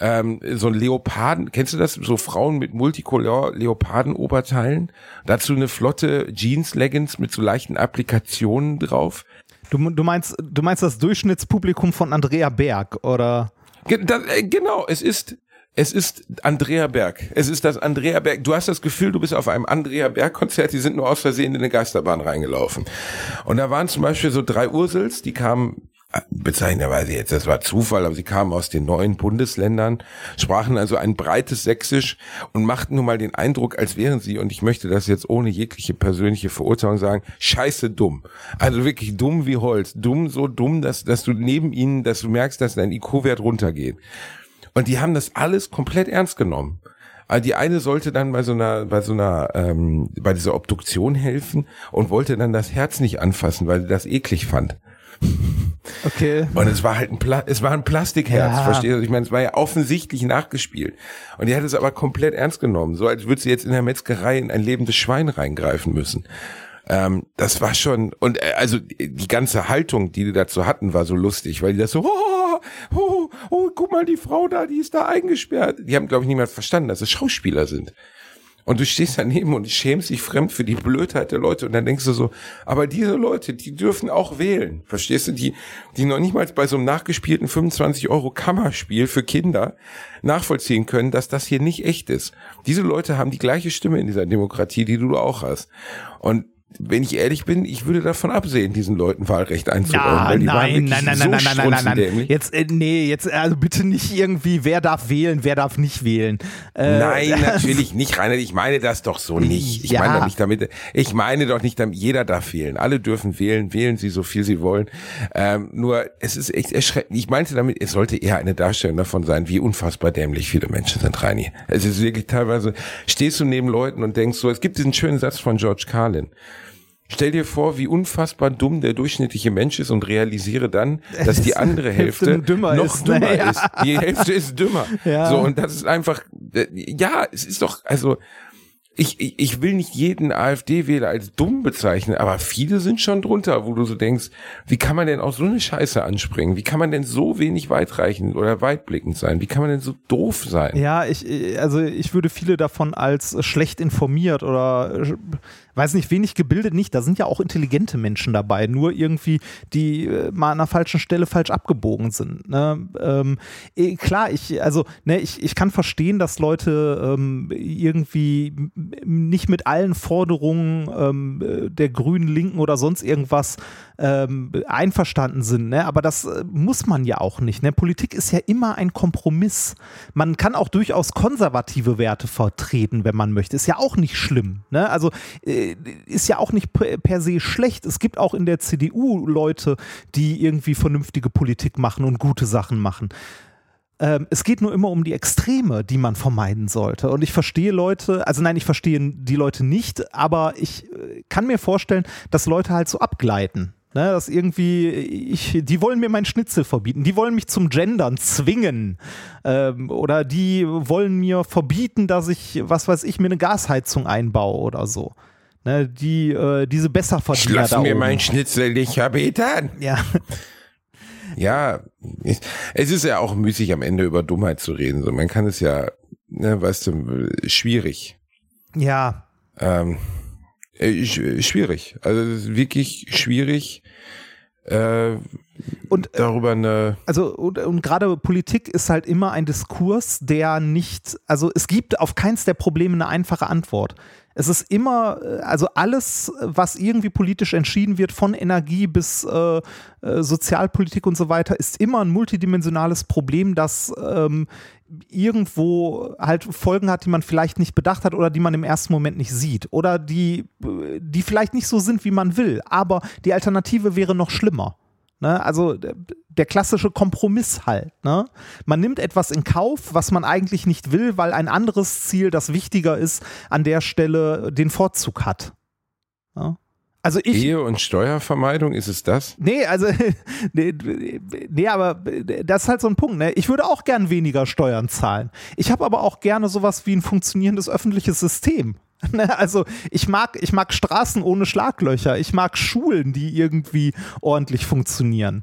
S3: Ähm, so ein Leoparden, kennst du das? So Frauen mit Multicolor Leopardenoberteilen. Dazu eine flotte Jeans-Leggings mit so leichten Applikationen drauf.
S1: Du, du meinst, du meinst das Durchschnittspublikum von Andrea Berg, oder?
S3: Äh, genau, es ist es ist Andrea Berg. Es ist das Andrea Berg. Du hast das Gefühl, du bist auf einem Andrea Berg Konzert. Die sind nur aus Versehen in eine Geisterbahn reingelaufen. Und da waren zum Beispiel so drei Ursels, die kamen äh, bezeichnenderweise jetzt, das war Zufall, aber sie kamen aus den neuen Bundesländern, sprachen also ein breites Sächsisch und machten nun mal den Eindruck, als wären sie, und ich möchte das jetzt ohne jegliche persönliche Verurteilung sagen, scheiße dumm. Also wirklich dumm wie Holz. Dumm, so dumm, dass, dass du neben ihnen, dass du merkst, dass dein IQ-Wert runtergeht. Und die haben das alles komplett ernst genommen. Also die eine sollte dann bei so einer, bei so einer, ähm, bei dieser Obduktion helfen und wollte dann das Herz nicht anfassen, weil sie das eklig fand.
S1: Okay.
S3: Und es war halt ein, Pla es war ein Plastikherz,
S1: Ja.
S3: verstehst du? Ich meine, es war ja offensichtlich nachgespielt. Und die hat es aber komplett ernst genommen. So als würde sie jetzt in der Metzgerei in ein lebendes Schwein reingreifen müssen. Ähm, das war schon, und äh, also die ganze Haltung, die die dazu hatten, war so lustig, weil die das so, oh, oh, oh, guck mal, die Frau da, die ist da eingesperrt. Die haben, glaube ich, niemand verstanden, dass es Schauspieler sind. Und du stehst daneben und schämst dich fremd für die Blödheit der Leute und dann denkst du so, aber diese Leute, die dürfen auch wählen. Verstehst du? Die, die noch nicht mal bei so einem nachgespielten 25 Euro Kammerspiel für Kinder nachvollziehen können, dass das hier nicht echt ist. Diese Leute haben die gleiche Stimme in dieser Demokratie, die du auch hast. Und wenn ich ehrlich bin, ich würde davon absehen, diesen Leuten Wahlrecht einzuräumen.
S1: Ja,
S3: weil die waren
S1: nein, nein, nein,
S3: so
S1: nein, nein, nein, nein, nein, nein.
S3: strunzdämlich.
S1: Jetzt, äh, nee, jetzt, also bitte nicht irgendwie, wer darf wählen, wer darf nicht wählen. Äh,
S3: Nein, natürlich nicht, Rainer. Ich meine das doch so nicht. Ich
S1: Ja.
S3: meine doch nicht damit. Ich meine doch nicht damit. Jeder darf wählen. Alle dürfen wählen. Wählen sie so viel sie wollen. Ähm, nur es ist echt erschreckend. Ich meinte damit, es sollte eher eine Darstellung davon sein, wie unfassbar dämlich viele Menschen sind, Reini. Es ist wirklich teilweise. Stehst du neben Leuten und denkst so. Es gibt diesen schönen Satz von George Carlin. Stell dir vor, wie unfassbar dumm der durchschnittliche Mensch ist und realisiere dann, dass die andere
S1: Hälfte
S3: Hälfte
S1: dümmer
S3: noch
S1: ist, ne?
S3: dümmer
S1: Ja.
S3: ist. Die Hälfte ist dümmer.
S1: Ja.
S3: So, und das ist einfach, äh, ja, es ist doch, also, ich, ich, ich will nicht jeden AfD-Wähler als dumm bezeichnen, aber viele sind schon drunter, wo du so denkst, wie kann man denn auf so eine Scheiße anspringen? Wie kann man denn so wenig weitreichend oder weitblickend sein? Wie kann man denn so doof sein?
S1: Ja, ich, äh, also ich würde viele davon als schlecht informiert oder äh, weiß nicht, wenig gebildet nicht. Da sind ja auch intelligente Menschen dabei, nur irgendwie, die äh, mal an der falschen Stelle falsch abgebogen sind. Ne? Ähm, eh, klar, ich, also, ne, ich, ich kann verstehen, dass Leute ähm, irgendwie nicht mit allen Forderungen ähm, äh, der Grünen, Linken oder sonst irgendwas ähm, einverstanden sind, ne? aber das äh, muss man ja auch nicht. Ne? Politik ist ja immer ein Kompromiss. Man kann auch durchaus konservative Werte vertreten, wenn man möchte. Ist ja auch nicht schlimm. Ne? Also äh, ist ja auch nicht per, se schlecht. Es gibt auch in der CDU Leute, die irgendwie vernünftige Politik machen und gute Sachen machen. Ähm, es geht nur immer um die Extreme, die man vermeiden sollte. Und ich verstehe Leute, also nein, ich verstehe die Leute nicht, aber ich äh, kann mir vorstellen, dass Leute halt so abgleiten. Ne, dass irgendwie, ich, die wollen mir meinen Schnitzel verbieten, die wollen mich zum Gendern zwingen. Ähm, oder die wollen mir verbieten, dass ich, was weiß ich, mir eine Gasheizung einbaue oder so. Ne, die, äh, diese Besserverdiener
S3: Lass
S1: da
S3: mir
S1: oben.
S3: meinen Schnitzel nicht verbieten.
S1: ja.
S3: Ja, es ist ja auch müßig, am Ende über Dummheit zu reden. So, man kann es ja, ne, weißt du, schwierig.
S1: ja,
S3: Ähm, äh, sch- schwierig. Also es ist wirklich schwierig, äh,
S1: Und äh,
S3: darüber eine.
S1: also und, und gerade Politik ist halt immer ein Diskurs, der nicht, also es gibt auf keins der Probleme eine einfache Antwort. Es ist immer, äh, also alles, was irgendwie politisch entschieden wird, von Energie bis äh, äh, Sozialpolitik und so weiter, ist immer ein multidimensionales Problem, das ähm, irgendwo halt Folgen hat, die man vielleicht nicht bedacht hat oder die man im ersten Moment nicht sieht oder die, die vielleicht nicht so sind, wie man will. Aber die Alternative wäre noch schlimmer. Ne? Also der, der klassische Kompromiss halt. Ne? Man nimmt etwas in Kauf, was man eigentlich nicht will, weil ein anderes Ziel, das wichtiger ist, an der Stelle den Vorzug hat. Ne? Also ich,
S3: Ehe und Steuervermeidung, ist es das?
S1: Nee, also, nee, nee, aber das ist halt so ein Punkt. Ne? Ich würde auch gern weniger Steuern zahlen. Ich habe aber auch gerne sowas wie ein funktionierendes öffentliches System. Ne? Also ich mag, ich mag Straßen ohne Schlaglöcher. Ich mag Schulen, die irgendwie ordentlich funktionieren.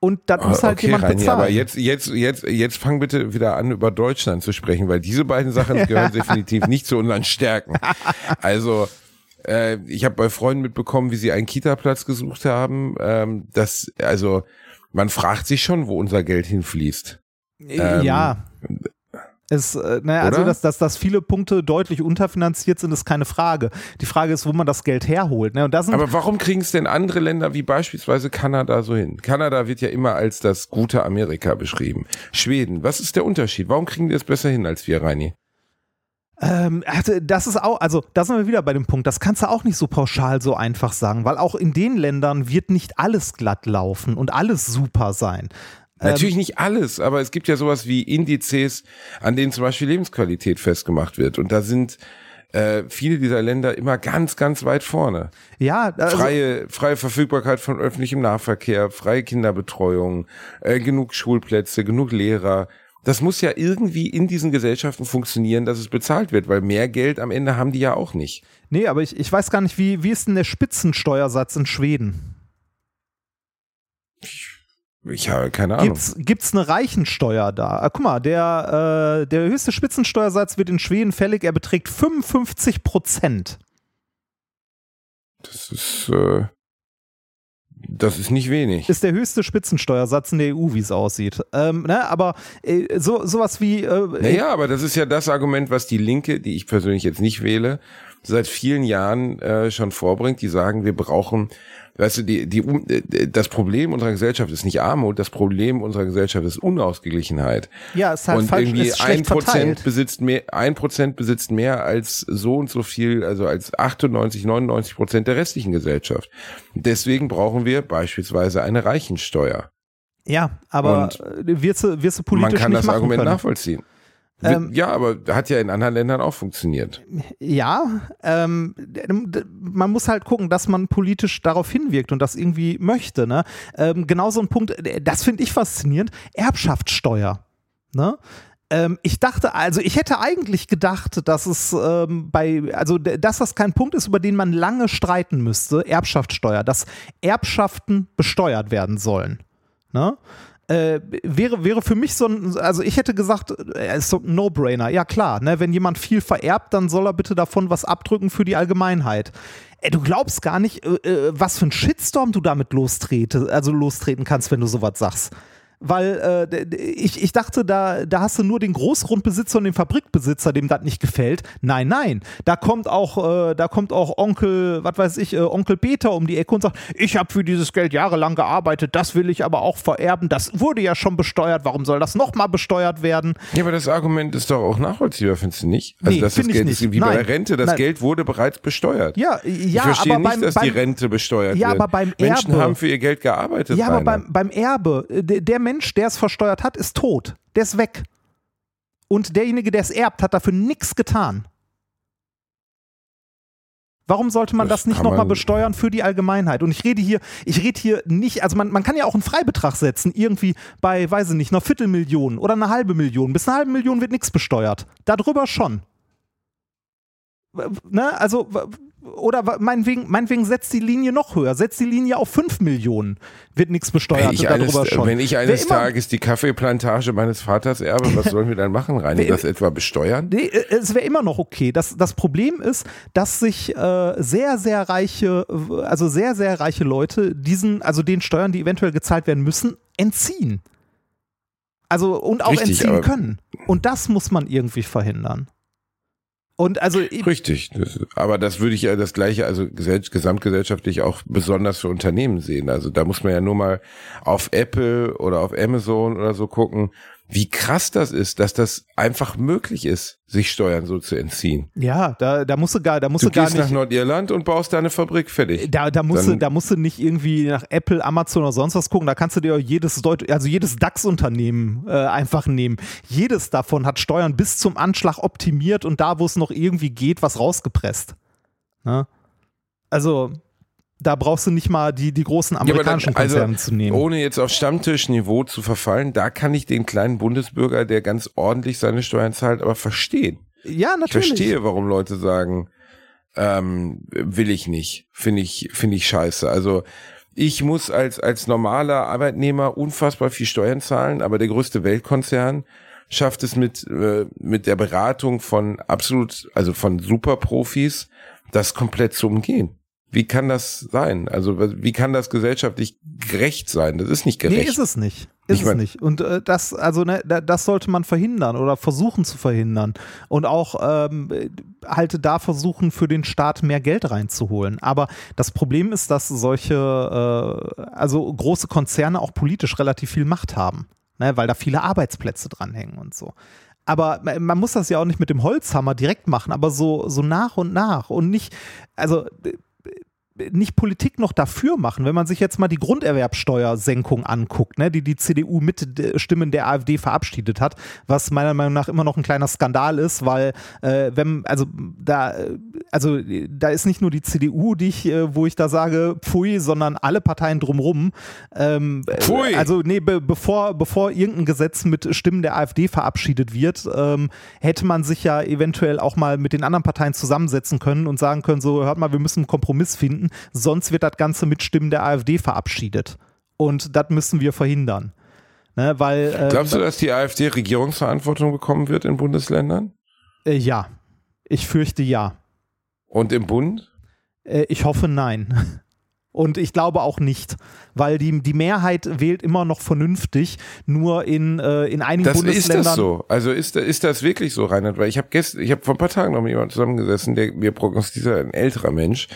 S1: Und das muss halt jemand
S3: Reini,
S1: bezahlen.
S3: aber jetzt, jetzt, jetzt, jetzt fang bitte wieder an, über Deutschland zu sprechen, weil diese beiden Sachen gehören definitiv nicht zu unseren Stärken. Also, äh, ich habe bei Freunden mitbekommen, wie sie einen Kita-Platz gesucht haben. Ähm, das, also, man fragt sich schon, wo unser Geld hinfließt. ähm,
S1: ja. Es, äh, ne, also, dass, dass, dass viele Punkte deutlich unterfinanziert sind, ist keine Frage. Die Frage ist, wo man das Geld herholt. Ne? Und da sind
S3: Aber warum kriegen es denn andere Länder wie beispielsweise Kanada so hin? Kanada wird ja immer als das gute Amerika beschrieben. Schweden, was ist der Unterschied? Warum kriegen die es besser hin als wir, Reini?
S1: Ähm, also das ist auch, also da sind wir wieder bei dem Punkt, das kannst du auch nicht so pauschal so einfach sagen, weil auch in den Ländern wird nicht alles glatt laufen und alles super sein.
S3: Natürlich nicht alles, aber es gibt ja sowas wie Indizes, an denen zum Beispiel Lebensqualität festgemacht wird. Und da sind äh, viele dieser Länder immer ganz, ganz weit vorne.
S1: Ja, also,
S3: Freie, freie Verfügbarkeit von öffentlichem Nahverkehr, freie Kinderbetreuung, äh, genug Schulplätze, genug Lehrer. Das muss ja irgendwie in diesen Gesellschaften funktionieren, dass es bezahlt wird, weil mehr Geld am Ende haben die ja auch nicht.
S1: nee, aber ich, ich weiß gar nicht, wie, wie ist denn der Spitzensteuersatz in Schweden?
S3: Ich habe keine Ahnung.
S1: Gibt's, gibt's eine Reichensteuer da? Ah, guck mal, der, äh, der höchste Spitzensteuersatz wird in Schweden fällig, er beträgt 55 Prozent.
S3: Das ist, äh, das ist nicht wenig.
S1: Ist der höchste Spitzensteuersatz in der EU, wie es aussieht. Ähm, ne, aber äh, so, sowas wie. Äh,
S3: Naja, aber das ist ja das Argument, was die Linke, die ich persönlich jetzt nicht wähle, seit vielen Jahren äh, schon vorbringt. Die sagen, wir brauchen, weißt du, die, die, äh, das Problem unserer Gesellschaft ist nicht Armut, das Problem unserer Gesellschaft ist Unausgeglichenheit.
S1: ja, ist halt
S3: und
S1: falsch,
S3: irgendwie ein Prozent besitzt mehr, ein Prozent besitzt mehr als so und so viel, also als 98, 99 Prozent der restlichen Gesellschaft. Deswegen brauchen wir beispielsweise eine Reichensteuer.
S1: Ja, aber
S3: Und
S1: wirst du, wirst du politisch
S3: Man kann das Argument
S1: können.
S3: nachvollziehen.
S1: Ähm,
S3: ja, aber hat ja in anderen Ländern auch funktioniert.
S1: Ja, ähm, man muss halt gucken, dass man politisch darauf hinwirkt und das irgendwie möchte. Ne? Ähm, genau so ein Punkt, äh, das finde ich faszinierend, Erbschaftssteuer. Ne? Ähm, ich dachte, also ich hätte eigentlich gedacht, dass es ähm, bei, also dass das kein Punkt ist, über den man lange streiten müsste, Erbschaftssteuer, dass Erbschaften besteuert werden sollen. Ne? Äh, wäre, wäre für mich so ein, also ich hätte gesagt, äh, ist so ein No-Brainer. Ja klar, ne, wenn jemand viel vererbt, dann soll er bitte davon was abdrücken für die Allgemeinheit. Ey, du glaubst gar nicht, äh, äh, was für ein Shitstorm du damit lostrete, also lostreten kannst, wenn du sowas sagst. Weil äh, ich, ich dachte, da, da hast du nur den Großgrundbesitzer und den Fabrikbesitzer, dem das nicht gefällt. Nein, nein. Da kommt auch, äh, da kommt auch Onkel, was weiß ich, äh, Onkel Peter um die Ecke und sagt, ich habe für dieses Geld jahrelang gearbeitet, das will ich aber auch vererben. Das wurde ja schon besteuert, warum soll das nochmal besteuert werden?
S3: Ja, aber das Argument ist doch auch nachvollziehbar, findest du nicht? Also,
S1: Nee,
S3: das
S1: find ich
S3: Geld
S1: nicht.
S3: ist wie bei der Rente, das
S1: Nein.
S3: Geld wurde bereits besteuert.
S1: Ja,
S3: ich
S1: ja,
S3: verstehe
S1: aber
S3: nicht,
S1: beim,
S3: dass
S1: beim,
S3: die Rente besteuert
S1: Ja,
S3: wird.
S1: aber beim
S3: Menschen
S1: Erbe-
S3: haben für ihr Geld gearbeitet.
S1: Ja, aber beim, beim Erbe, äh, der, der Mensch, der es versteuert hat, ist tot. Der ist weg. Und derjenige, der es erbt, hat dafür nichts getan. Warum sollte man das,
S3: Das
S1: nicht nochmal besteuern für die Allgemeinheit? Und ich rede hier, ich rede hier nicht, also man, man kann ja auch einen Freibetrag setzen, irgendwie bei, weiß ich nicht, einer Viertelmillion oder eine halbe Million. Bis eine halbe Million wird nichts besteuert. Darüber schon. Ne? Also, oder meinetwegen, meinetwegen setzt die Linie noch höher, setzt die Linie auf 5 Millionen, wird nichts besteuert.
S3: Wenn ich eines,
S1: darüber schon.
S3: wenn ich eines
S1: immer-
S3: Tages die Kaffeeplantage meines Vaters erbe, was sollen wir dann machen, Reini? Das etwa besteuern?
S1: Nee, äh, es wäre immer noch okay. Das, das Problem ist, dass sich äh, sehr, sehr reiche, also sehr, sehr reiche Leute diesen, also den Steuern, die eventuell gezahlt werden müssen, entziehen. Also und auch
S3: Richtig,
S1: entziehen können. Und das muss man irgendwie verhindern. Und also
S3: Richtig. Das, aber das würde ich ja das gleiche, also gesell, gesamtgesellschaftlich auch besonders für Unternehmen sehen. Also da muss man ja nur mal auf Apple oder auf Amazon oder so gucken, wie krass das ist, dass das einfach möglich ist, sich Steuern so zu entziehen.
S1: ja, da, da musst du gar, da musst
S3: Du
S1: du gar
S3: gehst nach
S1: nicht.
S3: Nordirland und baust da eine Fabrik fertig.
S1: Da, da, musst du,
S3: Dann-
S1: da musst du nicht irgendwie nach Apple, Amazon oder sonst was gucken. Da kannst du dir jedes, Deut also jedes DAX-Unternehmen äh, einfach nehmen. Jedes davon hat Steuern bis zum Anschlag optimiert und da, wo es noch irgendwie geht, was rausgepresst. Ne? Also, da brauchst du nicht mal die, die großen
S3: aber dann-
S1: amerikanischen
S3: also,
S1: Konzerne zu nehmen.
S3: Ohne jetzt auf Stammtischniveau zu verfallen, da kann ich den kleinen Bundesbürger, der ganz ordentlich seine Steuern zahlt, aber verstehen.
S1: ja,
S3: Ich
S1: natürlich.
S3: verstehe, warum Leute sagen, ähm, will ich nicht, finde ich, finde ich scheiße. Also ich muss als, als normaler Arbeitnehmer unfassbar viel Steuern zahlen, aber der größte Weltkonzern schafft es mit, äh, mit der Beratung von absolut, also von Superprofis, das komplett zu umgehen. Wie kann das sein? Also wie kann das gesellschaftlich gerecht sein? Das ist nicht
S1: Nee,
S3: gerecht.
S1: ist es nicht. Ist
S3: Ich
S1: es
S3: mein-
S1: nicht. Und äh, das, also ne, da- das sollte man verhindern oder versuchen zu verhindern. Und auch ähm, äh, halt da versuchen, für den Staat mehr Geld reinzuholen. Aber das Problem ist, dass solche, äh, also große Konzerne auch politisch relativ viel Macht haben. Ne, weil da viele Arbeitsplätze dranhängen und so. Aber ma- man muss das ja auch nicht mit dem Holzhammer direkt machen, aber so, so nach und nach und nicht, also nicht Politik noch dafür machen, wenn man sich jetzt mal die Grunderwerbsteuersenkung anguckt, ne, die die CDU mit Stimmen der AfD verabschiedet hat, was meiner Meinung nach immer noch ein kleiner Skandal ist, weil äh, wenn also da äh, also da ist nicht nur die CDU, die ich, äh, wo ich da sage pfui, sondern alle Parteien drumrum. Ähm, äh,
S3: Pfui.
S1: Also nee, be bevor bevor irgendein Gesetz mit Stimmen der AfD verabschiedet wird, ähm, hätte man sich ja eventuell auch mal mit den anderen Parteien zusammensetzen können und sagen können, so hört mal, wir müssen einen Kompromiss finden, sonst wird das Ganze mit Stimmen der AfD verabschiedet. Und das müssen wir verhindern. Ne, weil, äh,
S3: Glaubst du, dass die AfD Regierungsverantwortung bekommen wird in Bundesländern?
S1: äh, ja, ich fürchte ja.
S3: Und im Bund?
S1: Äh, ich hoffe nein. Und ich glaube auch nicht, weil die, die Mehrheit wählt immer noch vernünftig, nur in, äh, in einigen
S3: Das ist
S1: Bundesländern.
S3: das so. Also ist, ist das wirklich so, Reinhard? Weil ich habe gestern, ich habe vor ein paar Tagen noch mit jemandem zusammengesessen, der mir prognostiziert, ein älterer Mensch,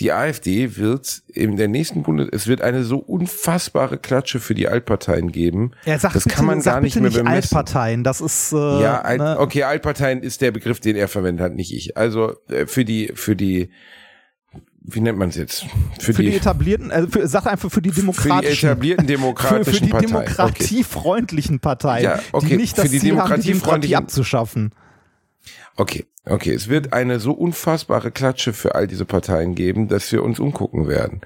S3: die AfD wird in der nächsten Bundes, es wird eine so unfassbare Klatsche für die Altparteien geben.
S1: Ja, sag
S3: das
S1: bitte,
S3: kann man gar nicht mehr
S1: nicht
S3: bemessen.
S1: Altparteien, das ist äh,
S3: Ja, alt,
S1: ne,
S3: okay, Altparteien ist der Begriff, den er verwendet hat, nicht ich. Also äh, für die, für die, wie nennt man es jetzt?
S1: für die, etablierten, äh, für, sag einfach für die
S3: für die
S1: demokratischen,
S3: etablierten
S1: für,
S3: demokratischen
S1: für die
S3: Parteien. Okay.
S1: demokratiefreundlichen Parteien,
S3: Ja, okay,
S1: die nicht das
S3: für die
S1: Ziel haben, die Demokratie abzuschaffen.
S3: Okay, okay. Es wird eine so unfassbare Klatsche für all diese Parteien geben, dass wir uns umgucken werden.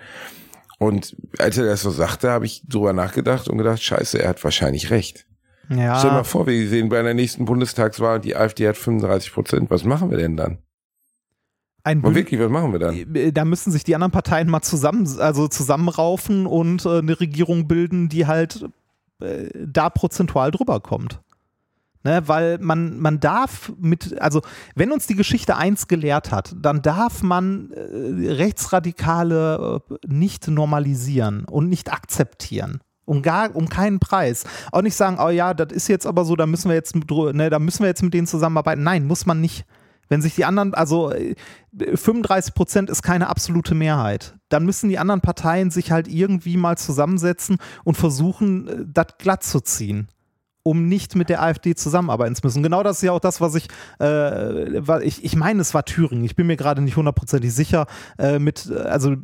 S3: Und als er das so sagte, habe ich drüber nachgedacht und gedacht, scheiße, er hat wahrscheinlich recht. Stell dir mal
S1: Ja,
S3: vor, wir sehen bei einer nächsten Bundestagswahl, die AfD hat 35 Prozent. Was machen wir denn dann?
S1: Ein Bünd-
S3: wirklich, was machen wir dann?
S1: äh, da müssen sich die anderen Parteien mal zusammen, also zusammenraufen und äh, eine Regierung bilden, die halt äh, da prozentual drüber kommt. Ne, weil man, man darf mit, also wenn uns die Geschichte eins gelehrt hat, dann darf man äh, Rechtsradikale äh, nicht normalisieren und nicht akzeptieren. Um, gar, um keinen Preis. Auch nicht sagen, oh ja, das ist jetzt aber so, da müssen wir jetzt, ne, da müssen wir jetzt mit denen zusammenarbeiten. Nein, muss man nicht. Wenn sich die anderen, also äh, 35 Prozent ist keine absolute Mehrheit, dann müssen die anderen Parteien sich halt irgendwie mal zusammensetzen und versuchen, äh, das glatt zu ziehen. Um nicht mit der AfD zusammenarbeiten zu müssen. Genau das ist ja auch das, was ich, äh, ich, ich meine, es war Thüringen. Ich bin mir gerade nicht hundertprozentig sicher äh, mit, also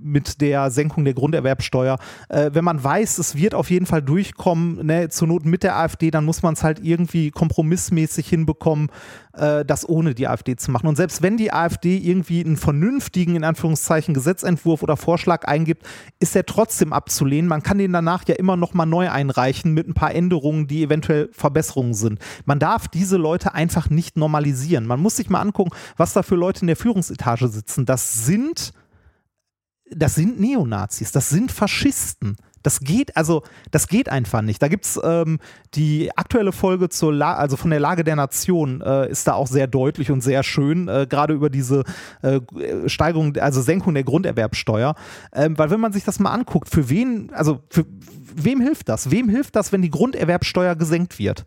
S1: mit der Senkung der Grunderwerbsteuer. Äh, wenn man weiß, es wird auf jeden Fall durchkommen, ne, zur Not mit der AfD, dann muss man es halt irgendwie kompromissmäßig hinbekommen, äh, das ohne die AfD zu machen. Und selbst wenn die AfD irgendwie einen vernünftigen, in Anführungszeichen, Gesetzentwurf oder Vorschlag eingibt, ist er trotzdem abzulehnen. Man kann den danach ja immer noch mal neu einreichen mit ein paar Änderungen, die eventuell Verbesserungen sind. Man darf diese Leute einfach nicht normalisieren. Man muss sich mal angucken, was da für Leute in der Führungsetage sitzen. Das sind, das sind Neonazis, das sind Faschisten. Das geht, also, das geht einfach nicht. Da gibt es ähm, die aktuelle Folge zur La also von der Lage der Nation äh, ist da auch sehr deutlich und sehr schön, äh, gerade über diese äh, Steigerung, also Senkung der Grunderwerbsteuer. Ähm, weil wenn man sich das mal anguckt, für wen, also für wem hilft das? Wem hilft das, wenn die Grunderwerbsteuer gesenkt wird?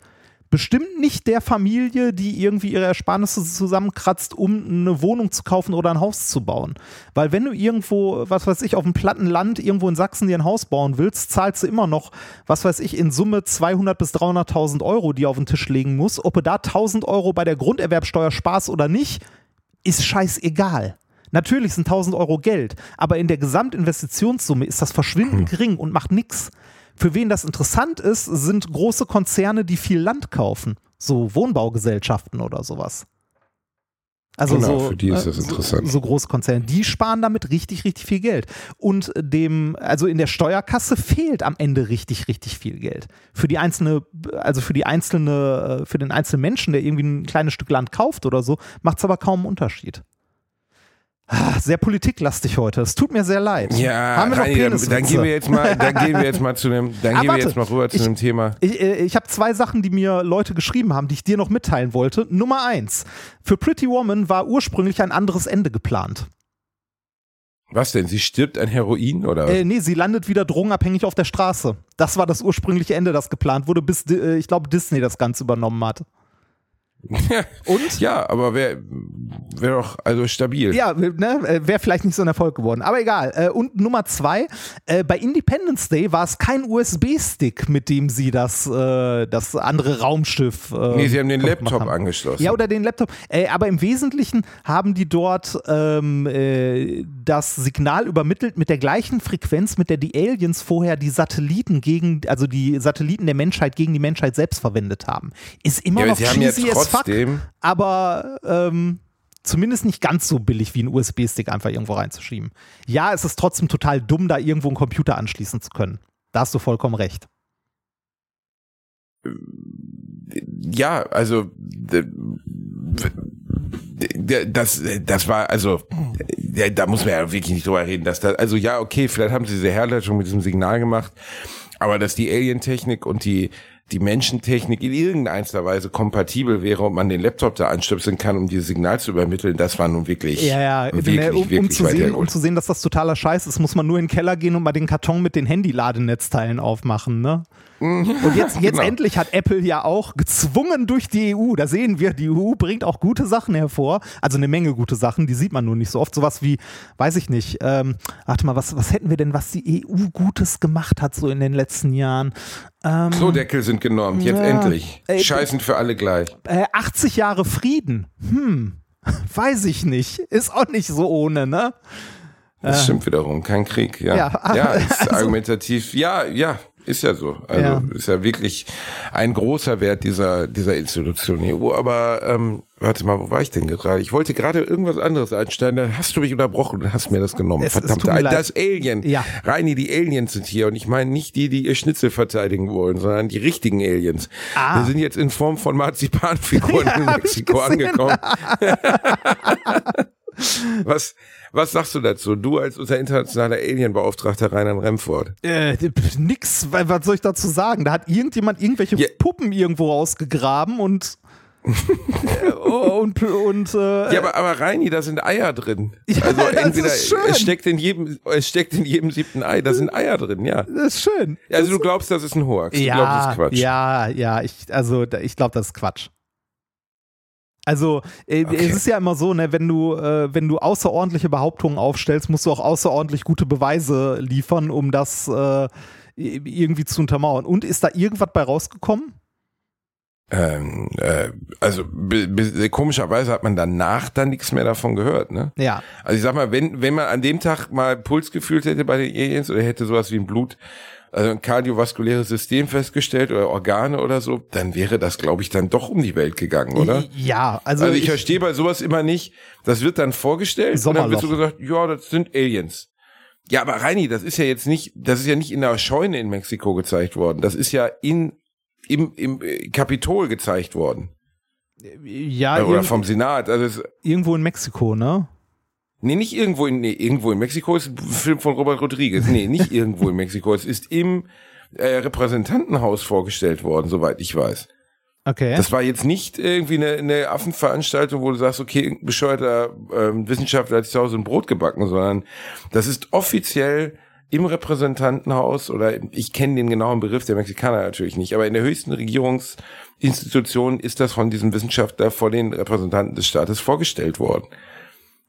S1: Bestimmt nicht der Familie, die irgendwie ihre Ersparnisse zusammenkratzt, um eine Wohnung zu kaufen oder ein Haus zu bauen. Weil wenn du irgendwo, was weiß ich, auf einem platten Land irgendwo in Sachsen dir ein Haus bauen willst, zahlst du immer noch, was weiß ich, in Summe 200 bis 300.000 Euro, die auf den Tisch legen muss. Ob du da 1000 Euro bei der Grunderwerbsteuer sparst oder nicht, ist scheißegal. Natürlich sind 1000 Euro Geld, aber in der Gesamtinvestitionssumme ist das verschwindend hm. gering und macht nichts. Für wen das interessant ist, sind große Konzerne, die viel Land kaufen. So Wohnbaugesellschaften oder sowas. Also genau, so,
S3: für die ist das interessant.
S1: So, so große Konzerne, die sparen damit richtig, richtig viel Geld. Und dem, also in der Steuerkasse fehlt am Ende richtig, richtig viel Geld. Für die einzelne, also für die einzelne, für den einzelnen Menschen, der irgendwie ein kleines Stück Land kauft oder so, macht es aber kaum einen Unterschied. Ah, sehr politiklastig heute. Es tut mir sehr leid.
S3: Ja, Haben wir Reini, dann, dann, gehen wir jetzt mal, dann gehen wir jetzt mal zu dem, dann ah, gehen warte, wir jetzt mal rüber zu ich, dem Thema.
S1: Ich, äh, ich habe zwei Sachen, die mir Leute geschrieben haben, die ich dir noch mitteilen wollte. Nummer eins: Für Pretty Woman war ursprünglich ein anderes Ende geplant.
S3: Was denn? Sie stirbt an Heroin oder?
S1: Äh, nee, sie landet wieder drogenabhängig auf der Straße. Das war das ursprüngliche Ende, das geplant wurde, bis äh, ich glaube Disney das Ganze übernommen hat.
S3: Und? Ja, aber wäre wär doch also stabil.
S1: Ja, ne, wäre vielleicht nicht so ein Erfolg geworden. Aber egal. Äh, und Nummer zwei, äh, bei Independence Day war es kein USB-Stick, mit dem sie das, äh, das andere Raumschiff.
S3: nee, sie haben den Laptop haben. angeschlossen.
S1: Ja, oder den Laptop. aber im Wesentlichen haben die dort ähm, das Signal übermittelt mit der gleichen Frequenz, mit der die Aliens vorher die Satelliten gegen, also die Satelliten der Menschheit gegen die Menschheit selbst verwendet haben. Ist immer ja, noch cheesy as trotzdem. Fuck, aber ähm, zumindest nicht ganz so billig wie ein USB-Stick einfach irgendwo reinzuschieben. Ja, es ist trotzdem total dumm, da irgendwo einen Computer anschließen zu können. Da hast du vollkommen recht.
S3: Ja, also das, das war, also, da muss man ja wirklich nicht drüber reden, dass da, also ja, okay, vielleicht haben sie diese Herleitung mit diesem Signal gemacht, aber dass die Alien-Technik und die, die Menschentechnik in irgendeiner Weise kompatibel wäre und man den Laptop da anstöpseln kann, um dieses Signal zu übermitteln, das war nun wirklich,
S1: ja, ja. wirklich, ne, um, wirklich um, zu sehen, um zu sehen, dass das totaler Scheiß ist, muss man nur in den Keller gehen und mal den Karton mit den Handy-Ladenetzteilen aufmachen, ne? Und jetzt, jetzt genau. endlich hat Apple ja auch gezwungen durch die EU, da sehen wir, die EU bringt auch gute Sachen hervor, also eine Menge gute Sachen, die sieht man nur nicht so oft. Sowas wie, weiß ich nicht, ähm, warte mal, was, was hätten wir denn, was die EU Gutes gemacht hat so in den letzten Jahren?
S3: Ähm, Klodeckel sind genormt, jetzt ja, endlich. Äh, Scheißen für alle gleich.
S1: Äh, 80 Jahre Frieden, hm, weiß ich nicht, ist auch nicht so ohne, ne?
S3: Das stimmt wiederum, kein Krieg, ja. Ja, ja ist also, argumentativ, ja, ja, ist ja so. Also ja. ist ja wirklich ein großer Wert dieser, dieser Institution EU. Aber ähm, warte mal, wo war ich denn gerade? Ich wollte gerade irgendwas anderes einstellen, dann hast du mich unterbrochen und hast mir das genommen. Es, Verdammt, es das Alien. Ja. Reini, die Aliens sind hier. Und ich meine nicht die, die ihr Schnitzel verteidigen wollen, sondern die richtigen Aliens. Ah. Wir sind jetzt in Form von Marzipanfiguren ja, in Mexiko angekommen. Was, was sagst du dazu? Du als unser internationaler Alienbeauftragter Rheinland Remford.
S1: Äh, nix, was soll ich dazu sagen? Da hat irgendjemand irgendwelche yeah. Puppen irgendwo ausgegraben und äh, und, und äh,
S3: ja, aber, aber Reini, da sind Eier drin. Ja, also entweder es steckt in jedem, es steckt in jedem siebten Ei, da sind Eier drin, ja.
S1: Das ist schön.
S3: Also das du glaubst, das ist ein Hoax.
S1: Ja, du glaubst, das ist Quatsch. Ja, ja, ich, also ich glaube, das ist Quatsch. Also äh, okay. es ist ja immer so, ne, wenn du, äh, wenn du außerordentliche Behauptungen aufstellst, musst du auch außerordentlich gute Beweise liefern, um das äh, irgendwie zu untermauern. Und ist da irgendwas bei rausgekommen?
S3: Ähm, äh, also komischerweise hat man danach dann nichts mehr davon gehört, ne?
S1: Ja.
S3: Also ich sag mal, wenn, wenn man an dem Tag mal Puls gefühlt hätte bei den Aliens oder hätte sowas wie ein Blut, also ein kardiovaskuläres System festgestellt oder Organe oder so, dann wäre das, glaube ich, dann doch um die Welt gegangen, oder?
S1: Ja, also,
S3: Also, ich, verstehe bei sowas immer nicht, das wird dann vorgestellt und dann wird so
S1: Sommerloch.
S3: gesagt, ja, das sind Aliens. Ja, aber Reini, das ist ja jetzt nicht, das ist ja nicht in der Scheune in Mexiko gezeigt worden. Das ist ja in, im, im äh, Kapitol gezeigt worden.
S1: ja,
S3: Äh, oder vom Senat. Also
S1: irgendwo in Mexiko, ne?
S3: nee, nicht irgendwo in, nee, irgendwo in Mexiko ist ein Film von Robert Rodriguez. Nee, nicht irgendwo in Mexiko. Es ist im äh, Repräsentantenhaus vorgestellt worden, soweit ich weiß.
S1: Okay.
S3: Das war jetzt nicht irgendwie eine, eine Affenveranstaltung, wo du sagst, okay, irgendein bescheuerter ähm, Wissenschaftler hat sich zu Hause ein Brot gebacken, sondern das ist offiziell im Repräsentantenhaus oder ich kenne den genauen Begriff der Mexikaner natürlich nicht, aber in der höchsten Regierungsinstitution ist das von diesem Wissenschaftler vor den Repräsentanten des Staates vorgestellt worden.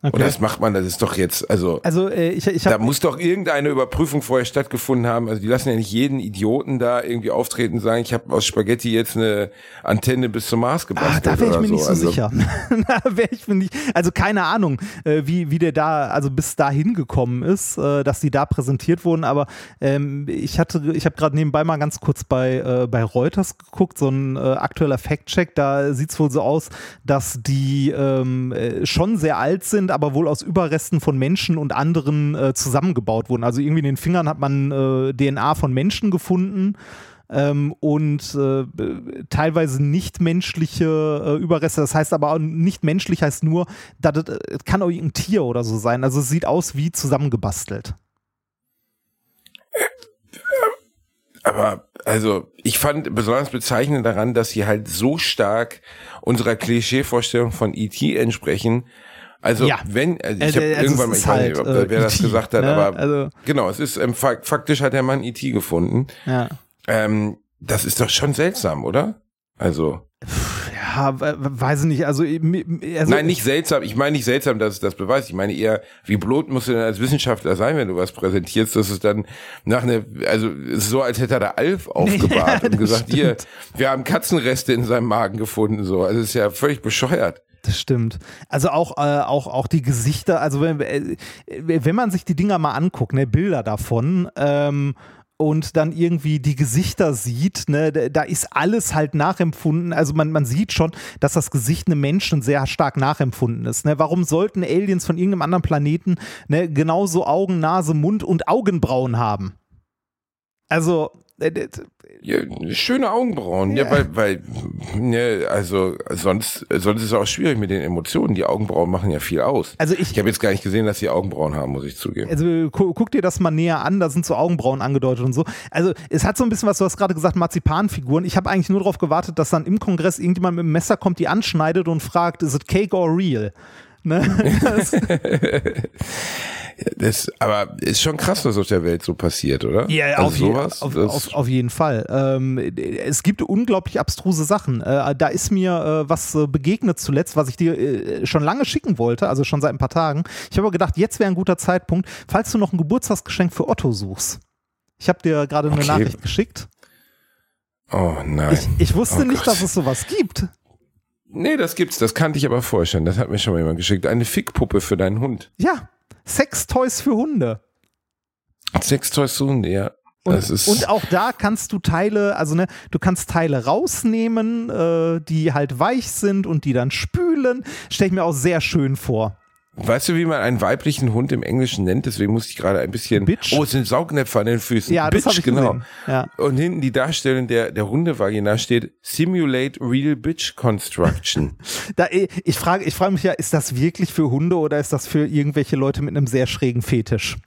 S3: Und
S1: okay.
S3: das macht man, das ist doch jetzt, also
S1: Also äh, ich, ich
S3: da
S1: habe
S3: muss doch irgendeine Überprüfung vorher stattgefunden haben. Also die lassen ja nicht jeden Idioten da irgendwie auftreten und sagen, ich habe aus Spaghetti jetzt eine Antenne bis zum Mars
S1: Ah,
S3: gebastelt.
S1: da wäre ich
S3: oder
S1: mir nicht so
S3: Also,
S1: sicher. da wäre ich mir nicht, also keine Ahnung, äh, wie, wie der da, also bis dahin gekommen ist, äh, dass die da präsentiert wurden, aber ähm, ich hatte, ich habe gerade nebenbei mal ganz kurz bei, äh, bei Reuters geguckt, so ein äh, aktueller Fact-Check, da sieht es wohl so aus, dass die ähm, äh, schon sehr alt sind, aber wohl aus Überresten von Menschen und anderen äh, zusammengebaut wurden. Also irgendwie in den Fingern hat man äh, DNA von Menschen gefunden ähm, und äh, teilweise nicht menschliche äh, Überreste. Das heißt aber auch nicht menschlich heißt nur, dass das, äh, kann auch irgendein Tier oder so sein. Also es sieht aus wie zusammengebastelt.
S3: Aber also ich fand besonders bezeichnend daran, dass sie halt so stark unserer Klischeevorstellung von E.T. entsprechen. Also
S1: Ja.
S3: wenn, also ich
S1: Also,
S3: habe
S1: also
S3: irgendwann mal, ich weiß
S1: halt,
S3: nicht, ob,
S1: äh,
S3: wer das
S1: E.T.,
S3: gesagt hat,
S1: ne?
S3: aber
S1: Also-
S3: genau, es ist ähm, fak- faktisch hat der Mann E.T. gefunden.
S1: Ja.
S3: Ähm, das ist doch schon seltsam, oder? Also
S1: Ja, we- we- weiß ich nicht. Also, äh, also
S3: Nein, nicht seltsam. Ich meine nicht seltsam, dass es das beweist. Ich meine eher, wie blöd musst du denn als Wissenschaftler sein, wenn du was präsentierst, dass es dann nach einer, also es ist so, als hätte er da Alf aufgebahrt und
S1: das
S3: gesagt, hier,
S1: stimmt.
S3: wir haben Katzenreste in seinem Magen gefunden. So, also es ist ja völlig bescheuert.
S1: Das stimmt. Also auch, äh, auch, auch die Gesichter, also wenn, äh, wenn man sich die Dinger mal anguckt, ne, Bilder davon, ähm, und dann irgendwie die Gesichter sieht, ne, da ist alles halt nachempfunden. Also man, man sieht schon, dass das Gesicht einem Menschen sehr stark nachempfunden ist. Ne? Warum sollten Aliens von irgendeinem anderen Planeten ne, genauso Augen, Nase, Mund und Augenbrauen haben? Also,
S3: Ja, schöne Augenbrauen. Ja, weil, weil, ne, also sonst, sonst ist es auch schwierig mit den Emotionen. Die Augenbrauen machen ja viel aus.
S1: also ich,
S3: Ich habe jetzt gar nicht gesehen, dass sie Augenbrauen haben, muss ich zugeben.
S1: also gu guck dir das mal näher an, da sind so Augenbrauen angedeutet und so. Also es hat so ein bisschen was, du hast gerade gesagt, Marzipanfiguren. Ich habe eigentlich nur darauf gewartet, dass dann im Kongress irgendjemand mit dem Messer kommt, die anschneidet und fragt, is it cake or real? Ne? Das,
S3: Das, aber ist schon krass, was auf der Welt so passiert, oder?
S1: ja,
S3: also
S1: auf, je,
S3: sowas.
S1: auf,
S3: das-
S1: auf, auf jeden Fall. Ähm, es gibt unglaublich abstruse Sachen. Äh, da ist mir äh, was äh, begegnet zuletzt, was ich dir äh, schon lange schicken wollte, also schon seit ein paar Tagen. Ich habe gedacht, jetzt wäre ein guter Zeitpunkt, falls du noch ein Geburtstagsgeschenk für Otto suchst. Ich habe dir gerade eine
S3: Okay.
S1: Nachricht geschickt.
S3: oh nein.
S1: Ich, ich wusste
S3: Oh
S1: nicht,
S3: Gott.
S1: dass es sowas gibt.
S3: Nee, das gibt's. Das kannte ich aber vorher schon. Das hat mir schon mal jemand geschickt. Eine Fickpuppe für deinen Hund.
S1: Ja, Sextoys für Hunde.
S3: Sextoys zu Hunde, ja.
S1: Und,
S3: das ist,
S1: und auch da kannst du Teile, also ne, du kannst Teile rausnehmen, äh, die halt weich sind und die dann spülen. Stell ich mir auch sehr schön vor.
S3: Weißt du, wie man einen weiblichen Hund im Englischen nennt? Deswegen musste ich gerade ein bisschen.
S1: Bitch.
S3: Oh, es sind Saugnäpfe an den Füßen.
S1: Ja, das
S3: Bitch,
S1: habe ich
S3: genau.
S1: gesehen. Ja.
S3: Und hinten die Darstellung der, der Hundevagina steht Simulate Real Bitch Construction.
S1: Da, äh, ich frage ich frage mich ja, ist das wirklich für Hunde oder ist das für irgendwelche Leute mit einem sehr schrägen Fetisch?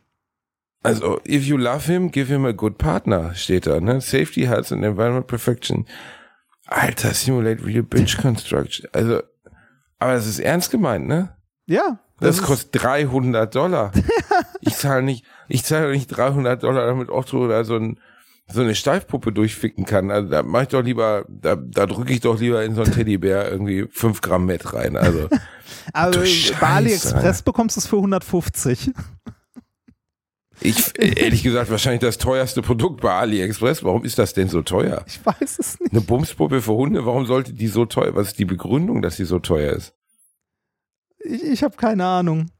S3: also, if you love him, give him a good partner, steht da, ne? Safety, Health and Environment Perfection. Alter, Simulate Real Bitch Construction. Also, aber das ist ernst gemeint, ne?
S1: Ja.
S3: Das,
S1: ist-
S3: kostet 300 Dollar. ich zahle nicht, ich zahle nicht 300 Dollar, damit Otto da so, ein, so eine Steifpuppe durchficken kann. Also da mache ich doch lieber, da, da drücke ich doch lieber in so einen Teddybär irgendwie 5 Gramm Met rein. Also
S1: Aber bei AliExpress
S3: Alter.
S1: bekommst du es für 150.
S3: Ich, ehrlich gesagt, wahrscheinlich das teuerste Produkt bei AliExpress. Warum ist das denn so teuer?
S1: Ich weiß es nicht.
S3: Eine Bumspuppe für Hunde, warum sollte die so teuer? Was ist die Begründung, dass sie so teuer ist?
S1: Ich, ich habe keine Ahnung.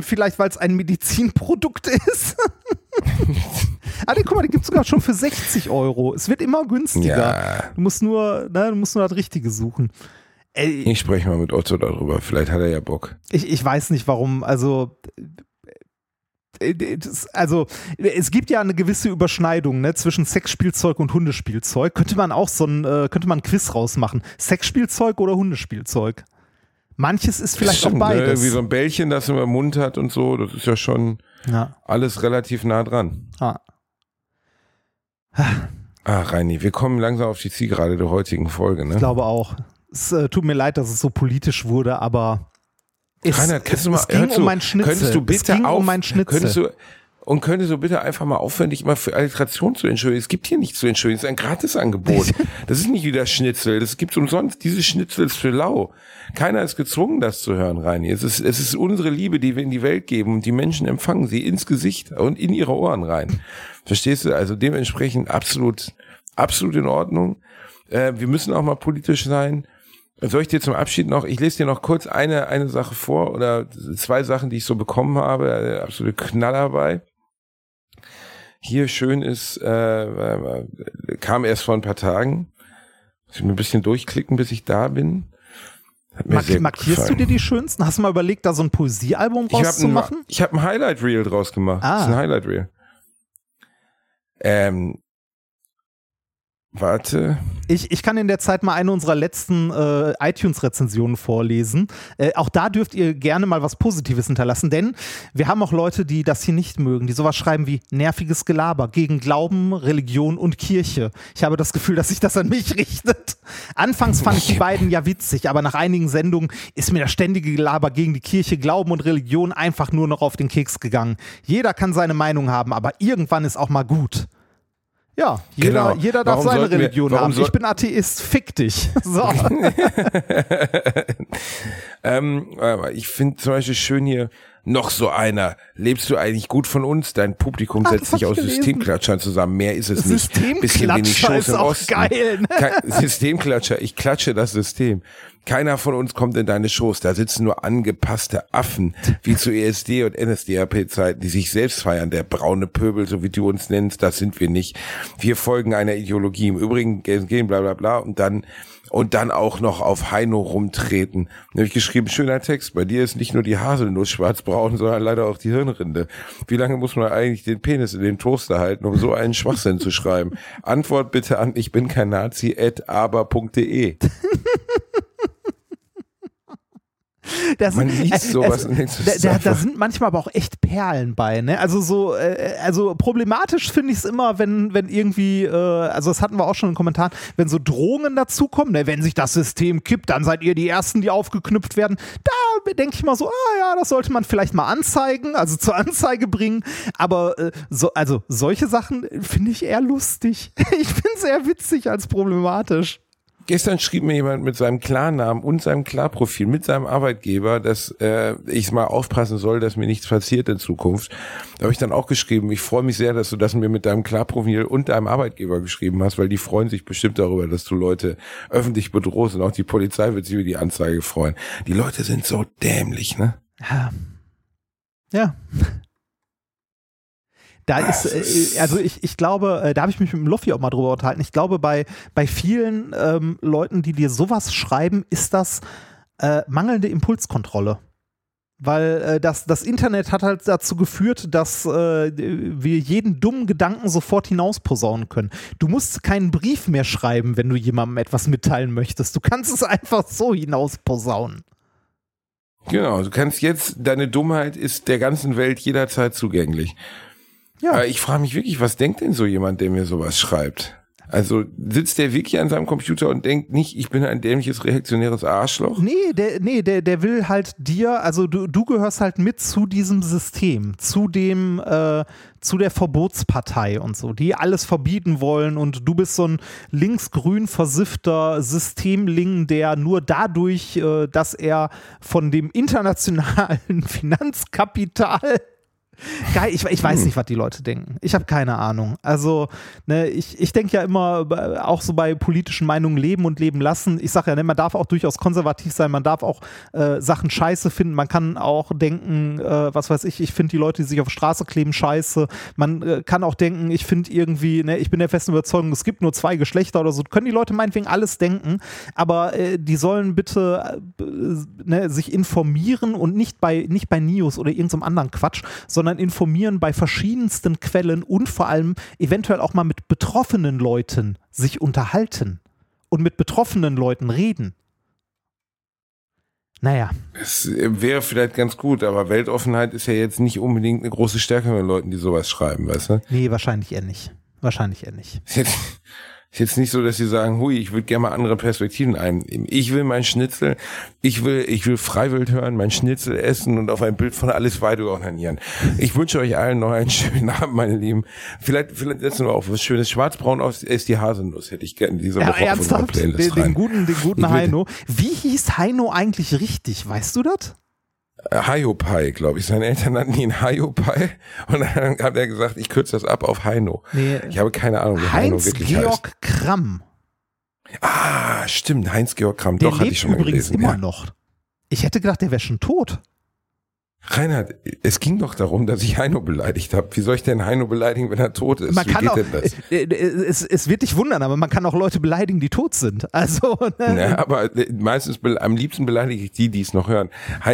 S1: Vielleicht, weil es ein Medizinprodukt ist. ah, nee, guck mal, die gibt es sogar schon für 60 Euro. Es wird immer günstiger.
S3: Ja.
S1: Du musst nur, ne, du musst nur das Richtige suchen. Ey,
S3: Ich spreche mal mit Otto darüber. Vielleicht hat er ja Bock.
S1: ich, ich weiß nicht warum, also äh, das, also es gibt ja eine gewisse Überschneidung ne, zwischen Sexspielzeug und Hundespielzeug. Könnte man auch so ein, äh, könnte man ein Quiz rausmachen. Sexspielzeug oder Hundespielzeug? Manches ist vielleicht
S3: Stimmt,
S1: auch
S3: ne?
S1: beides.
S3: Irgendwie so ein Bällchen, das man im Mund hat und so. Das ist ja schon
S1: ja.
S3: alles relativ nah dran.
S1: ah.
S3: Ah, Reini, wir kommen langsam auf die Zielgerade der heutigen Folge, ne?
S1: Ich glaube auch. Es äh, tut mir leid, dass es so politisch wurde, aber es,
S3: kannst
S1: es,
S3: du mal,
S1: es ging um mein Schnitzel.
S3: Könntest du
S1: es
S3: bitte
S1: ging
S3: auf,
S1: um mein Schnitzel.
S3: Könntest du, und könntest du bitte einfach mal aufhören, dich mal für Alliteration zu entschuldigen? Es gibt hier nichts zu entschuldigen, es ist ein Gratisangebot. Das ist nicht wie das Schnitzel, das gibt's umsonst. Dieses Schnitzel ist für lau. Keiner ist gezwungen, das zu hören, Reini. Es ist, es ist unsere Liebe, die wir in die Welt geben und die Menschen empfangen sie ins Gesicht und in ihre Ohren rein. Verstehst du? Also dementsprechend absolut, absolut in Ordnung. Äh, wir müssen auch mal politisch sein. Soll ich dir zum Abschied noch, ich lese dir noch kurz eine, eine Sache vor oder zwei Sachen, die ich so bekommen habe, absolute Knaller bei. Hier schön ist, äh, äh, kam erst vor ein paar Tagen. Muss ich mir ein bisschen durchklicken, bis ich da bin.
S1: Mark markierst du
S3: gefallen.
S1: dir die schönsten? Hast du mal überlegt, da so ein Poesiealbum
S3: Ich habe ein,
S1: rauszumachen?
S3: ich hab ein Highlight Reel draus gemacht.
S1: Ah.
S3: Das ist ein Highlight Reel. Ähm, warte.
S1: Ich, ich kann in der Zeit mal eine unserer letzten äh, iTunes-Rezensionen vorlesen. Äh, auch da dürft ihr gerne mal was Positives hinterlassen, denn wir haben auch Leute, die das hier nicht mögen, die sowas schreiben wie nerviges Gelaber gegen Glauben, Religion und Kirche. Ich habe das Gefühl, dass sich das an mich richtet. Anfangs fand ich die beiden ja witzig, aber nach einigen Sendungen ist mir das ständige Gelaber gegen die Kirche, Glauben und Religion einfach nur noch auf den Keks gegangen. Jeder kann seine Meinung haben, aber irgendwann ist auch mal gut. Ja, jeder,
S3: Genau.
S1: jeder darf
S3: Warum
S1: seine
S3: wir-
S1: Religion
S3: warum
S1: haben.
S3: soll-
S1: Ich bin Atheist, fick dich. So.
S3: ähm, ich finde zum Beispiel schön hier noch so einer. Lebst du eigentlich gut von uns? Dein Publikum
S1: das
S3: setzt sich
S1: ich
S3: aus
S1: gelesen.
S3: Systemklatschern zusammen. Mehr ist es nicht.
S1: Systemklatscher ist auch
S3: Osten.
S1: geil. Ne?
S3: Systemklatscher. Ich klatsche das System. Keiner von uns kommt in deine Shows. Da sitzen nur angepasste Affen, wie zu ESD und NSDAP-Zeiten, die sich selbst feiern. Der braune Pöbel, so wie du uns nennst, das sind wir nicht. Wir folgen einer Ideologie. Im Übrigen gehen bla bla bla und dann und dann auch noch auf Heino rumtreten. Da habe ich geschrieben, schöner Text, bei dir ist nicht nur die Haselnuss schwarzbraun, sondern leider auch die Hirnrinde. Wie lange muss man eigentlich den Penis in den Toaster halten, um so einen Schwachsinn zu schreiben? Antwort bitte an ich bin kein Nazi at aber.de.
S1: Das
S3: Man liest
S1: äh,
S3: sowas
S1: es-
S3: denkt, das
S1: da, da, da sind manchmal aber auch echt Perlen bei, ne? Also so, äh, also problematisch finde ich es immer, wenn, wenn irgendwie, äh, also das hatten wir auch schon in Kommentaren, wenn so Drohungen dazukommen, ne? wenn sich das System kippt, dann seid ihr die Ersten, die aufgeknüpft werden. Da denke ich mal so, ah ja, das sollte man vielleicht mal anzeigen, also zur Anzeige bringen. Aber äh, so, also solche Sachen finde ich eher lustig. Ich finde es eher witzig als problematisch.
S3: Gestern schrieb mir jemand mit seinem Klarnamen und seinem Klarprofil mit seinem Arbeitgeber, dass äh, ich mal aufpassen soll, dass mir nichts passiert in Zukunft. Da habe ich dann auch geschrieben, ich freue mich sehr, dass du das mir mit deinem Klarprofil und deinem Arbeitgeber geschrieben hast, weil die freuen sich bestimmt darüber, dass du Leute öffentlich bedrohst und auch die Polizei wird sich über die Anzeige freuen. Die Leute sind so dämlich, ne?
S1: Ja. Ja. Da ist, äh, also ich, ich glaube, äh, da habe ich mich mit dem Loffi auch mal drüber unterhalten. Ich glaube, bei, bei vielen ähm, Leuten, die dir sowas schreiben, ist das äh, mangelnde Impulskontrolle. Weil äh, das, das Internet hat halt dazu geführt, dass äh, wir jeden dummen Gedanken sofort hinausposaunen können. Du musst keinen Brief mehr schreiben, wenn du jemandem etwas mitteilen möchtest. Du kannst es einfach so hinausposaunen.
S3: Genau, du kannst jetzt, deine Dummheit ist der ganzen Welt jederzeit zugänglich.
S1: Ja.
S3: Aber ich frage mich wirklich, was denkt denn so jemand, der mir sowas schreibt? Also sitzt der wirklich an seinem Computer und denkt nicht, ich bin ein dämliches, reaktionäres Arschloch?
S1: Nee, der, nee der, der will halt dir, also du, du gehörst halt mit zu diesem System, zu dem, äh, zu der Verbotspartei und so, die alles verbieten wollen und du bist so ein linksgrün versiffter Systemling, der nur dadurch, äh, dass er von dem internationalen Finanzkapital Geil, ich, ich weiß nicht, was die Leute denken. Ich habe keine Ahnung. Also, ne, ich, ich denke ja immer, äh, auch so bei politischen Meinungen leben und leben lassen. Ich sage ja, ne, man darf auch durchaus konservativ sein, man darf auch äh, Sachen scheiße finden. Man kann auch denken, äh, was weiß ich, ich finde die Leute, die sich auf Straße kleben, scheiße. Man äh, kann auch denken, ich finde irgendwie, ne, ich bin der festen Überzeugung, es gibt nur zwei Geschlechter oder so. Können die Leute meinetwegen alles denken, aber äh, die sollen bitte äh, ne, sich informieren und nicht bei, nicht bei Nios oder irgendeinem anderen Quatsch, sondern sondern informieren bei verschiedensten Quellen und vor allem eventuell auch mal mit betroffenen Leuten sich unterhalten und mit betroffenen Leuten reden. Naja.
S3: Es wäre vielleicht ganz gut, aber Weltoffenheit ist ja jetzt nicht unbedingt eine große Stärke von Leuten, die sowas schreiben, weißt du?
S1: Nee, wahrscheinlich eher nicht. Wahrscheinlich eher nicht.
S3: Ist jetzt nicht so, dass sie sagen, hui, ich würde gerne mal andere Perspektiven einnehmen. Ich will mein Schnitzel, ich will, ich will Freiwild hören, mein Schnitzel essen und auf ein Bild von Alice Weidel ordinieren. Ich wünsche euch allen noch einen schönen Abend, meine Lieben. Vielleicht, vielleicht setzen wir auch was Schönes. Schwarzbraun aus ist die Haselnuss, hätte ich gerne diese
S1: Woche
S3: ja,
S1: ernsthaft? Den, den, guten, den guten Heino. Wie hieß Heino eigentlich richtig? Weißt du das?
S3: Hayopai, glaube ich. Seine Eltern nannten ihn Hayopai und dann hat er gesagt, ich kürze das ab auf Heino. Nee, ich habe keine Ahnung, wie Heino wirklich
S1: Georg
S3: heißt.
S1: Kramm.
S3: Ah, stimmt, Heinz-Georg Kramm. Der Doch, hatte ich schon mal übrigens gelesen.
S1: immer ja. noch. Ich hätte gedacht, der wäre schon tot.
S3: Reinhard, es ging doch darum, dass ich Heino beleidigt habe. Wie soll ich denn Heino beleidigen, wenn er tot ist?
S1: Man
S3: Wie
S1: kann auch, äh, äh, Es, es wird dich wundern, aber man kann auch Leute beleidigen, die tot sind. Also,
S3: ne? ja, aber äh, meistens am liebsten beleidige ich die, die es noch hören.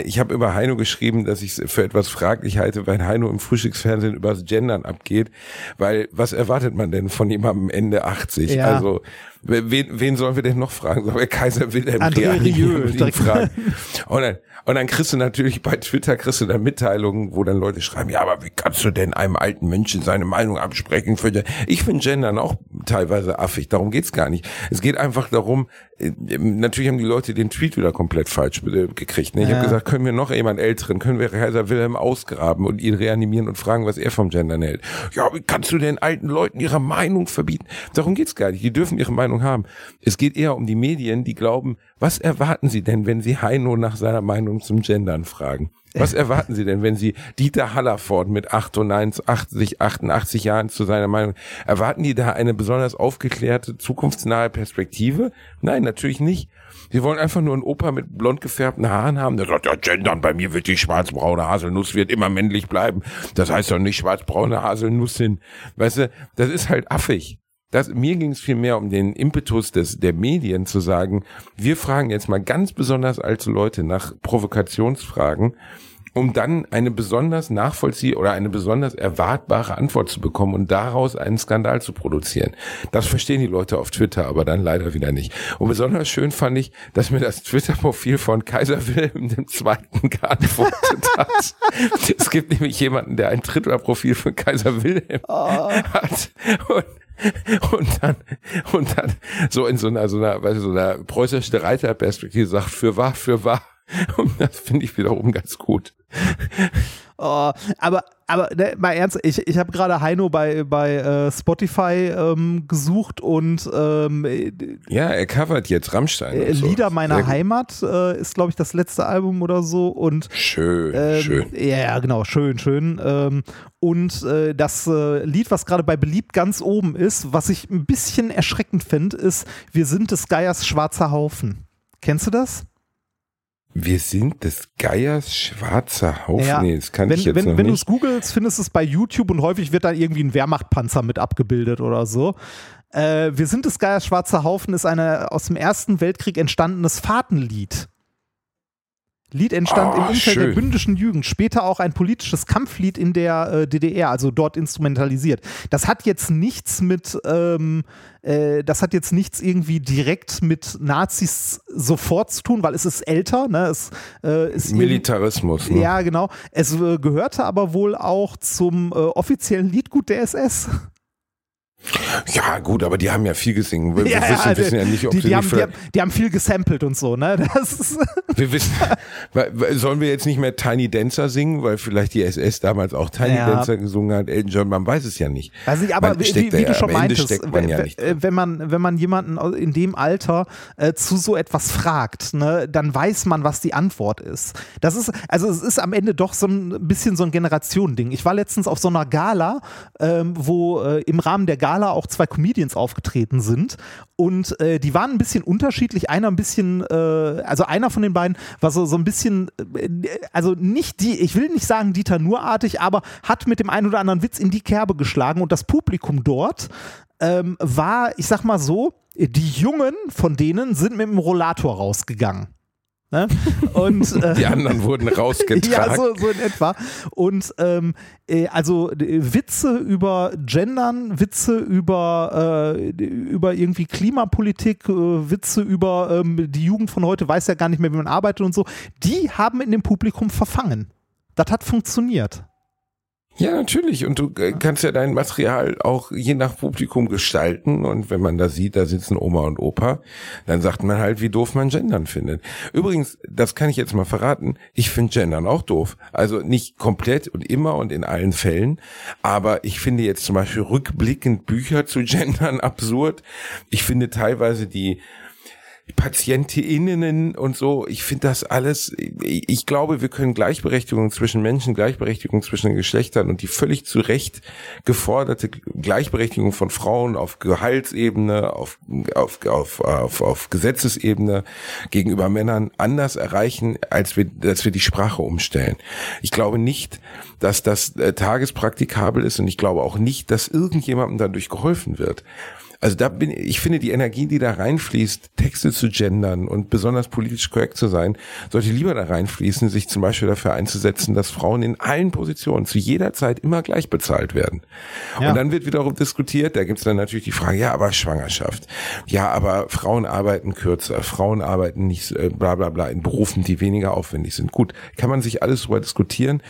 S3: Ich habe über Heino geschrieben, dass ich es für etwas fraglich halte, weil Heino im Frühstücksfernsehen übers Gendern abgeht. Weil was erwartet man denn von jemandem Ende 80? Ja. Also wen, wen sollen wir denn noch fragen? Sollen wir Kaiser Wilhelm
S1: André Rieu
S3: fragen? Und dann, und dann kriegst du natürlich bei Twitter kriegst du dann Mitteilungen, wo dann Leute schreiben, ja, aber wie kannst du denn einem alten Menschen seine Meinung absprechen? Ich finde Gendern auch teilweise affig, darum geht's gar nicht. Es geht einfach darum, äh, natürlich haben die Leute den Tweet wieder komplett falsch gekriegt. Ne? Ich ja. habe gesagt, können wir noch jemand Älteren, können wir Kaiser Wilhelm ausgraben und ihn reanimieren und fragen, was er vom Gendern hält. Ja, wie kannst du denn alten Leuten ihre Meinung verbieten? Darum geht's gar nicht. Die dürfen ihre Meinung haben. Es geht eher um die Medien, die glauben, was erwarten sie denn, wenn sie Heino nach seiner Meinung zum Gendern fragen? Was erwarten Sie denn, wenn Sie Dieter Hallerford mit 88, 88 Jahren zu seiner Meinung, erwarten die da eine besonders aufgeklärte, zukunftsnahe Perspektive? Nein, natürlich nicht. Sie wollen einfach nur einen Opa mit blond gefärbten Haaren haben, der sagt, ja, gendern, bei mir wird die schwarzbraune Haselnuss wird immer männlich bleiben. Das heißt doch nicht schwarzbraune Haselnuss hin. Weißt du, das ist halt affig. Das, mir ging es vielmehr um den Impetus des, der Medien zu sagen, wir fragen jetzt mal ganz besonders alte Leute nach Provokationsfragen, um dann eine besonders nachvollzieh oder eine besonders erwartbare Antwort zu bekommen und daraus einen Skandal zu produzieren. Das verstehen die Leute auf Twitter, aber dann leider wieder nicht. Und besonders schön fand ich, dass mir das Twitter-Profil von Kaiser Wilhelm II. geantwortet hat. es gibt nämlich jemanden, der ein Twitter-Profil von Kaiser Wilhelm oh. hat. Und und dann, und dann so in so einer, so einer, weißt du, so einer preußischen Reiterperspektive sagt, für wahr, für wahr. Und das finde ich wiederum ganz gut.
S1: Oh, aber aber ne, mal ernst, ich, ich habe gerade Heino bei, bei äh, Spotify ähm, gesucht und ähm,
S3: ja, er covert jetzt Rammstein.
S1: Äh, Lieder so. meiner Heimat äh, ist, glaube ich, das letzte Album oder so. Und
S3: schön,
S1: ähm,
S3: schön.
S1: Ja, genau, schön, schön. Ähm, und äh, das äh, Lied, was gerade bei Beliebt ganz oben ist, was ich ein bisschen erschreckend finde, ist Wir sind des Geiers schwarzer Haufen. Kennst du das?
S3: Wir sind des Geiers schwarzer Haufen. Ja. Nee, das kann
S1: wenn,
S3: ich jetzt
S1: wenn,
S3: noch
S1: wenn du es googelst, findest du es bei YouTube und häufig wird dann irgendwie ein Wehrmachtpanzer mit abgebildet oder so. Äh, Wir sind des Geiers schwarzer Haufen ist ein aus dem Ersten Weltkrieg entstandenes Fahrtenlied. Lied entstand oh, im Umfeld schön. der bündischen Jugend, später auch ein politisches Kampflied in der äh, DDR, also dort instrumentalisiert. Das hat jetzt nichts mit, ähm, äh, das hat jetzt nichts irgendwie direkt mit Nazis sofort zu tun, weil es ist älter, ne? Es äh, ist
S3: Militarismus. Ne?
S1: Ja, genau. Es äh, gehörte aber wohl auch zum äh, offiziellen Liedgut der SS.
S3: Ja, gut, aber die haben ja viel gesungen. Wir,
S1: Ja,
S3: wissen,
S1: ja,
S3: wissen ja nicht, ob
S1: die,
S3: sie
S1: die,
S3: nicht
S1: haben, die, haben, die haben viel gesampelt und so, ne?
S3: Wir wissen, sollen wir jetzt nicht mehr Tiny Dancer singen, weil vielleicht die SS damals auch Tiny
S1: Ja.
S3: Dancer gesungen hat, Elton John, man weiß es ja nicht.
S1: weiß nicht, aber wie, wie, wie du schon meintest,
S3: man ja
S1: äh, wenn man wenn man jemanden in dem Alter äh, zu so etwas fragt, ne, dann weiß man, was die Antwort ist. Das ist also es ist am Ende doch so ein bisschen so ein Generationending. Ich war letztens auf so einer Gala, ähm, wo äh, im Rahmen der Gala auch zwei Comedians aufgetreten sind und äh, die waren ein bisschen unterschiedlich. Einer ein bisschen, äh, also einer von den beiden war so, so ein bisschen, äh, also nicht die, ich will nicht sagen Dieter Nur-artig, aber hat mit dem einen oder anderen Witz in die Kerbe geschlagen und das Publikum dort ähm, war, ich sag mal so, die Jungen von denen sind mit dem Rollator rausgegangen. Ne? Und äh,
S3: Die anderen wurden rausgetragen.
S1: ja, so, so in etwa. Und ähm, äh, also äh, Witze über Gendern, Witze über, äh, über irgendwie Klimapolitik, äh, Witze über ähm, die Jugend von heute weiß ja gar nicht mehr, wie man arbeitet und so, die haben in dem Publikum verfangen. Das hat funktioniert.
S3: Ja, natürlich. Und du äh, kannst ja dein Material auch je nach Publikum gestalten. Und wenn man da sieht, da sitzen Oma und Opa, dann sagt man halt, wie doof man Gendern findet. Übrigens, das kann ich jetzt mal verraten, ich finde Gendern auch doof. Also nicht komplett und immer und in allen Fällen. Aber ich finde jetzt zum Beispiel rückblickend Bücher zu Gendern absurd. Ich finde teilweise die PatientInnen und so, ich finde das alles, ich glaube, wir können Gleichberechtigung zwischen Menschen, Gleichberechtigung zwischen den Geschlechtern und die völlig zu Recht geforderte Gleichberechtigung von Frauen auf Gehaltsebene, auf, auf, auf, auf, auf Gesetzesebene gegenüber Männern anders erreichen, als wir, als wir die Sprache umstellen. Ich glaube nicht, dass das äh, tagespraktikabel ist und ich glaube auch nicht, dass irgendjemandem dadurch geholfen wird. Also da bin ich finde die Energie, die da reinfließt, Texte zu gendern und besonders politisch korrekt zu sein, sollte lieber da reinfließen, sich zum Beispiel dafür einzusetzen, dass Frauen in allen Positionen zu jeder Zeit immer gleich bezahlt werden.
S1: Ja.
S3: Und dann wird wiederum diskutiert, da gibt's dann natürlich die Frage, ja, aber Schwangerschaft. Ja, aber Frauen arbeiten kürzer, Frauen arbeiten nicht äh, bla bla bla in Berufen, die weniger aufwendig sind. Gut, kann man sich alles drüber diskutieren,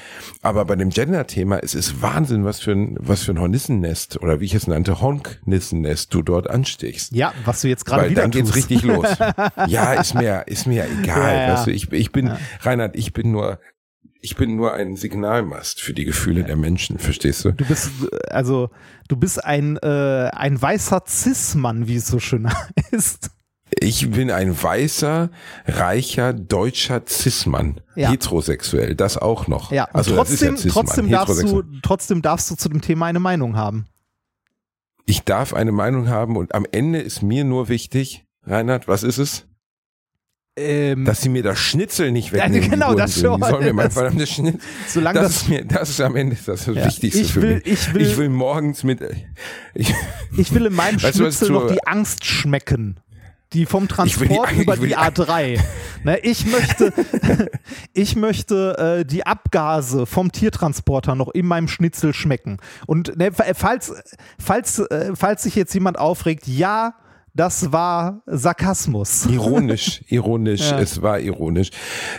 S3: aber bei dem Gender-Thema es ist Wahnsinn, was für ein was für ein Hornissennest oder wie ich es nannte, Honknissennest du dort anstichst.
S1: Ja, was du jetzt gerade wieder
S3: dann geht's
S1: tust.
S3: richtig los. Ja, ist mir, ist mir egal.
S1: Ja, ja.
S3: Weißt du, ich, ich bin, Reinhard, ich bin nur, ich bin nur ein Signalmast für die Gefühle der Menschen, verstehst du?
S1: Du bist, also, du bist ein, äh, ein weißer Cis-Mann, wie es so schön heißt.
S3: Ich bin ein weißer, reicher, deutscher Cis-Mann.
S1: Ja.
S3: Heterosexuell, das auch noch.
S1: Ja,
S3: also ist ja
S1: trotzdem, trotzdem, darfst du, trotzdem darfst du zu dem Thema eine Meinung haben.
S3: Ich darf eine Meinung haben und am Ende ist mir nur wichtig, Reinhard, was ist es?
S1: Ähm,
S3: Dass sie mir das Schnitzel nicht
S1: Ja,
S3: wegnehmen.
S1: genau,
S3: die
S1: das
S3: Hurensöhne. Die
S1: schon.
S3: sollen mir mein
S1: Das-
S3: verdammtes Schnitzel.
S1: solange
S3: Das,
S1: das,
S3: ist mir, das ist am Ende das,
S1: Ja.
S3: Wichtigste
S1: Ich
S3: für
S1: will-
S3: mich.
S1: ich will-
S3: ich will morgens mit, ich,
S1: ich will in meinem
S3: Weißt du,
S1: Schnitzel
S3: zu-
S1: noch die Angst schmecken. Die vom
S3: die-
S1: Transport
S3: ich
S1: über die
S3: die-
S1: A3. Ne, ich möchte, ich möchte äh, die Abgase vom Tiertransporter noch in meinem Schnitzel schmecken. Und ne, falls, falls, äh, falls sich jetzt jemand aufregt, ja, das war Sarkasmus.
S3: ironisch, ironisch,
S1: Ja.
S3: es war ironisch.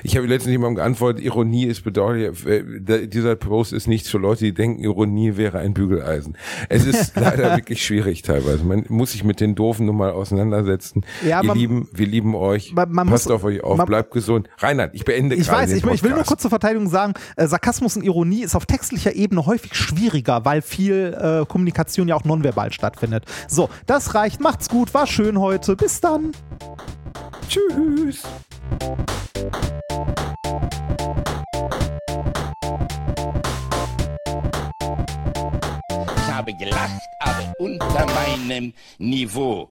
S3: Ich habe letztens jemandem geantwortet, Ironie ist bedauerlich, äh, dieser Post ist nichts für Leute, die denken, Ironie wäre ein Bügeleisen. Es ist leider wirklich schwierig teilweise. Man muss sich mit den Doofen nun mal auseinandersetzen.
S1: Ja,
S3: Ihr
S1: man-
S3: Lieben, wir lieben euch.
S1: Man- man
S3: Passt
S1: muss-
S3: auf euch auf,
S1: man-
S3: bleibt gesund. Reinhard, ich beende
S1: Ich
S3: gerade
S1: weiß, ich, ich will nur kurz zur Verteidigung sagen, äh, Sarkasmus und Ironie ist auf textlicher Ebene häufig schwieriger, weil viel äh, Kommunikation ja auch nonverbal stattfindet. So, das reicht. Macht's gut, war schön heute. Bis dann.
S3: Tschüss.
S2: Ich habe gelacht, aber unter meinem Niveau.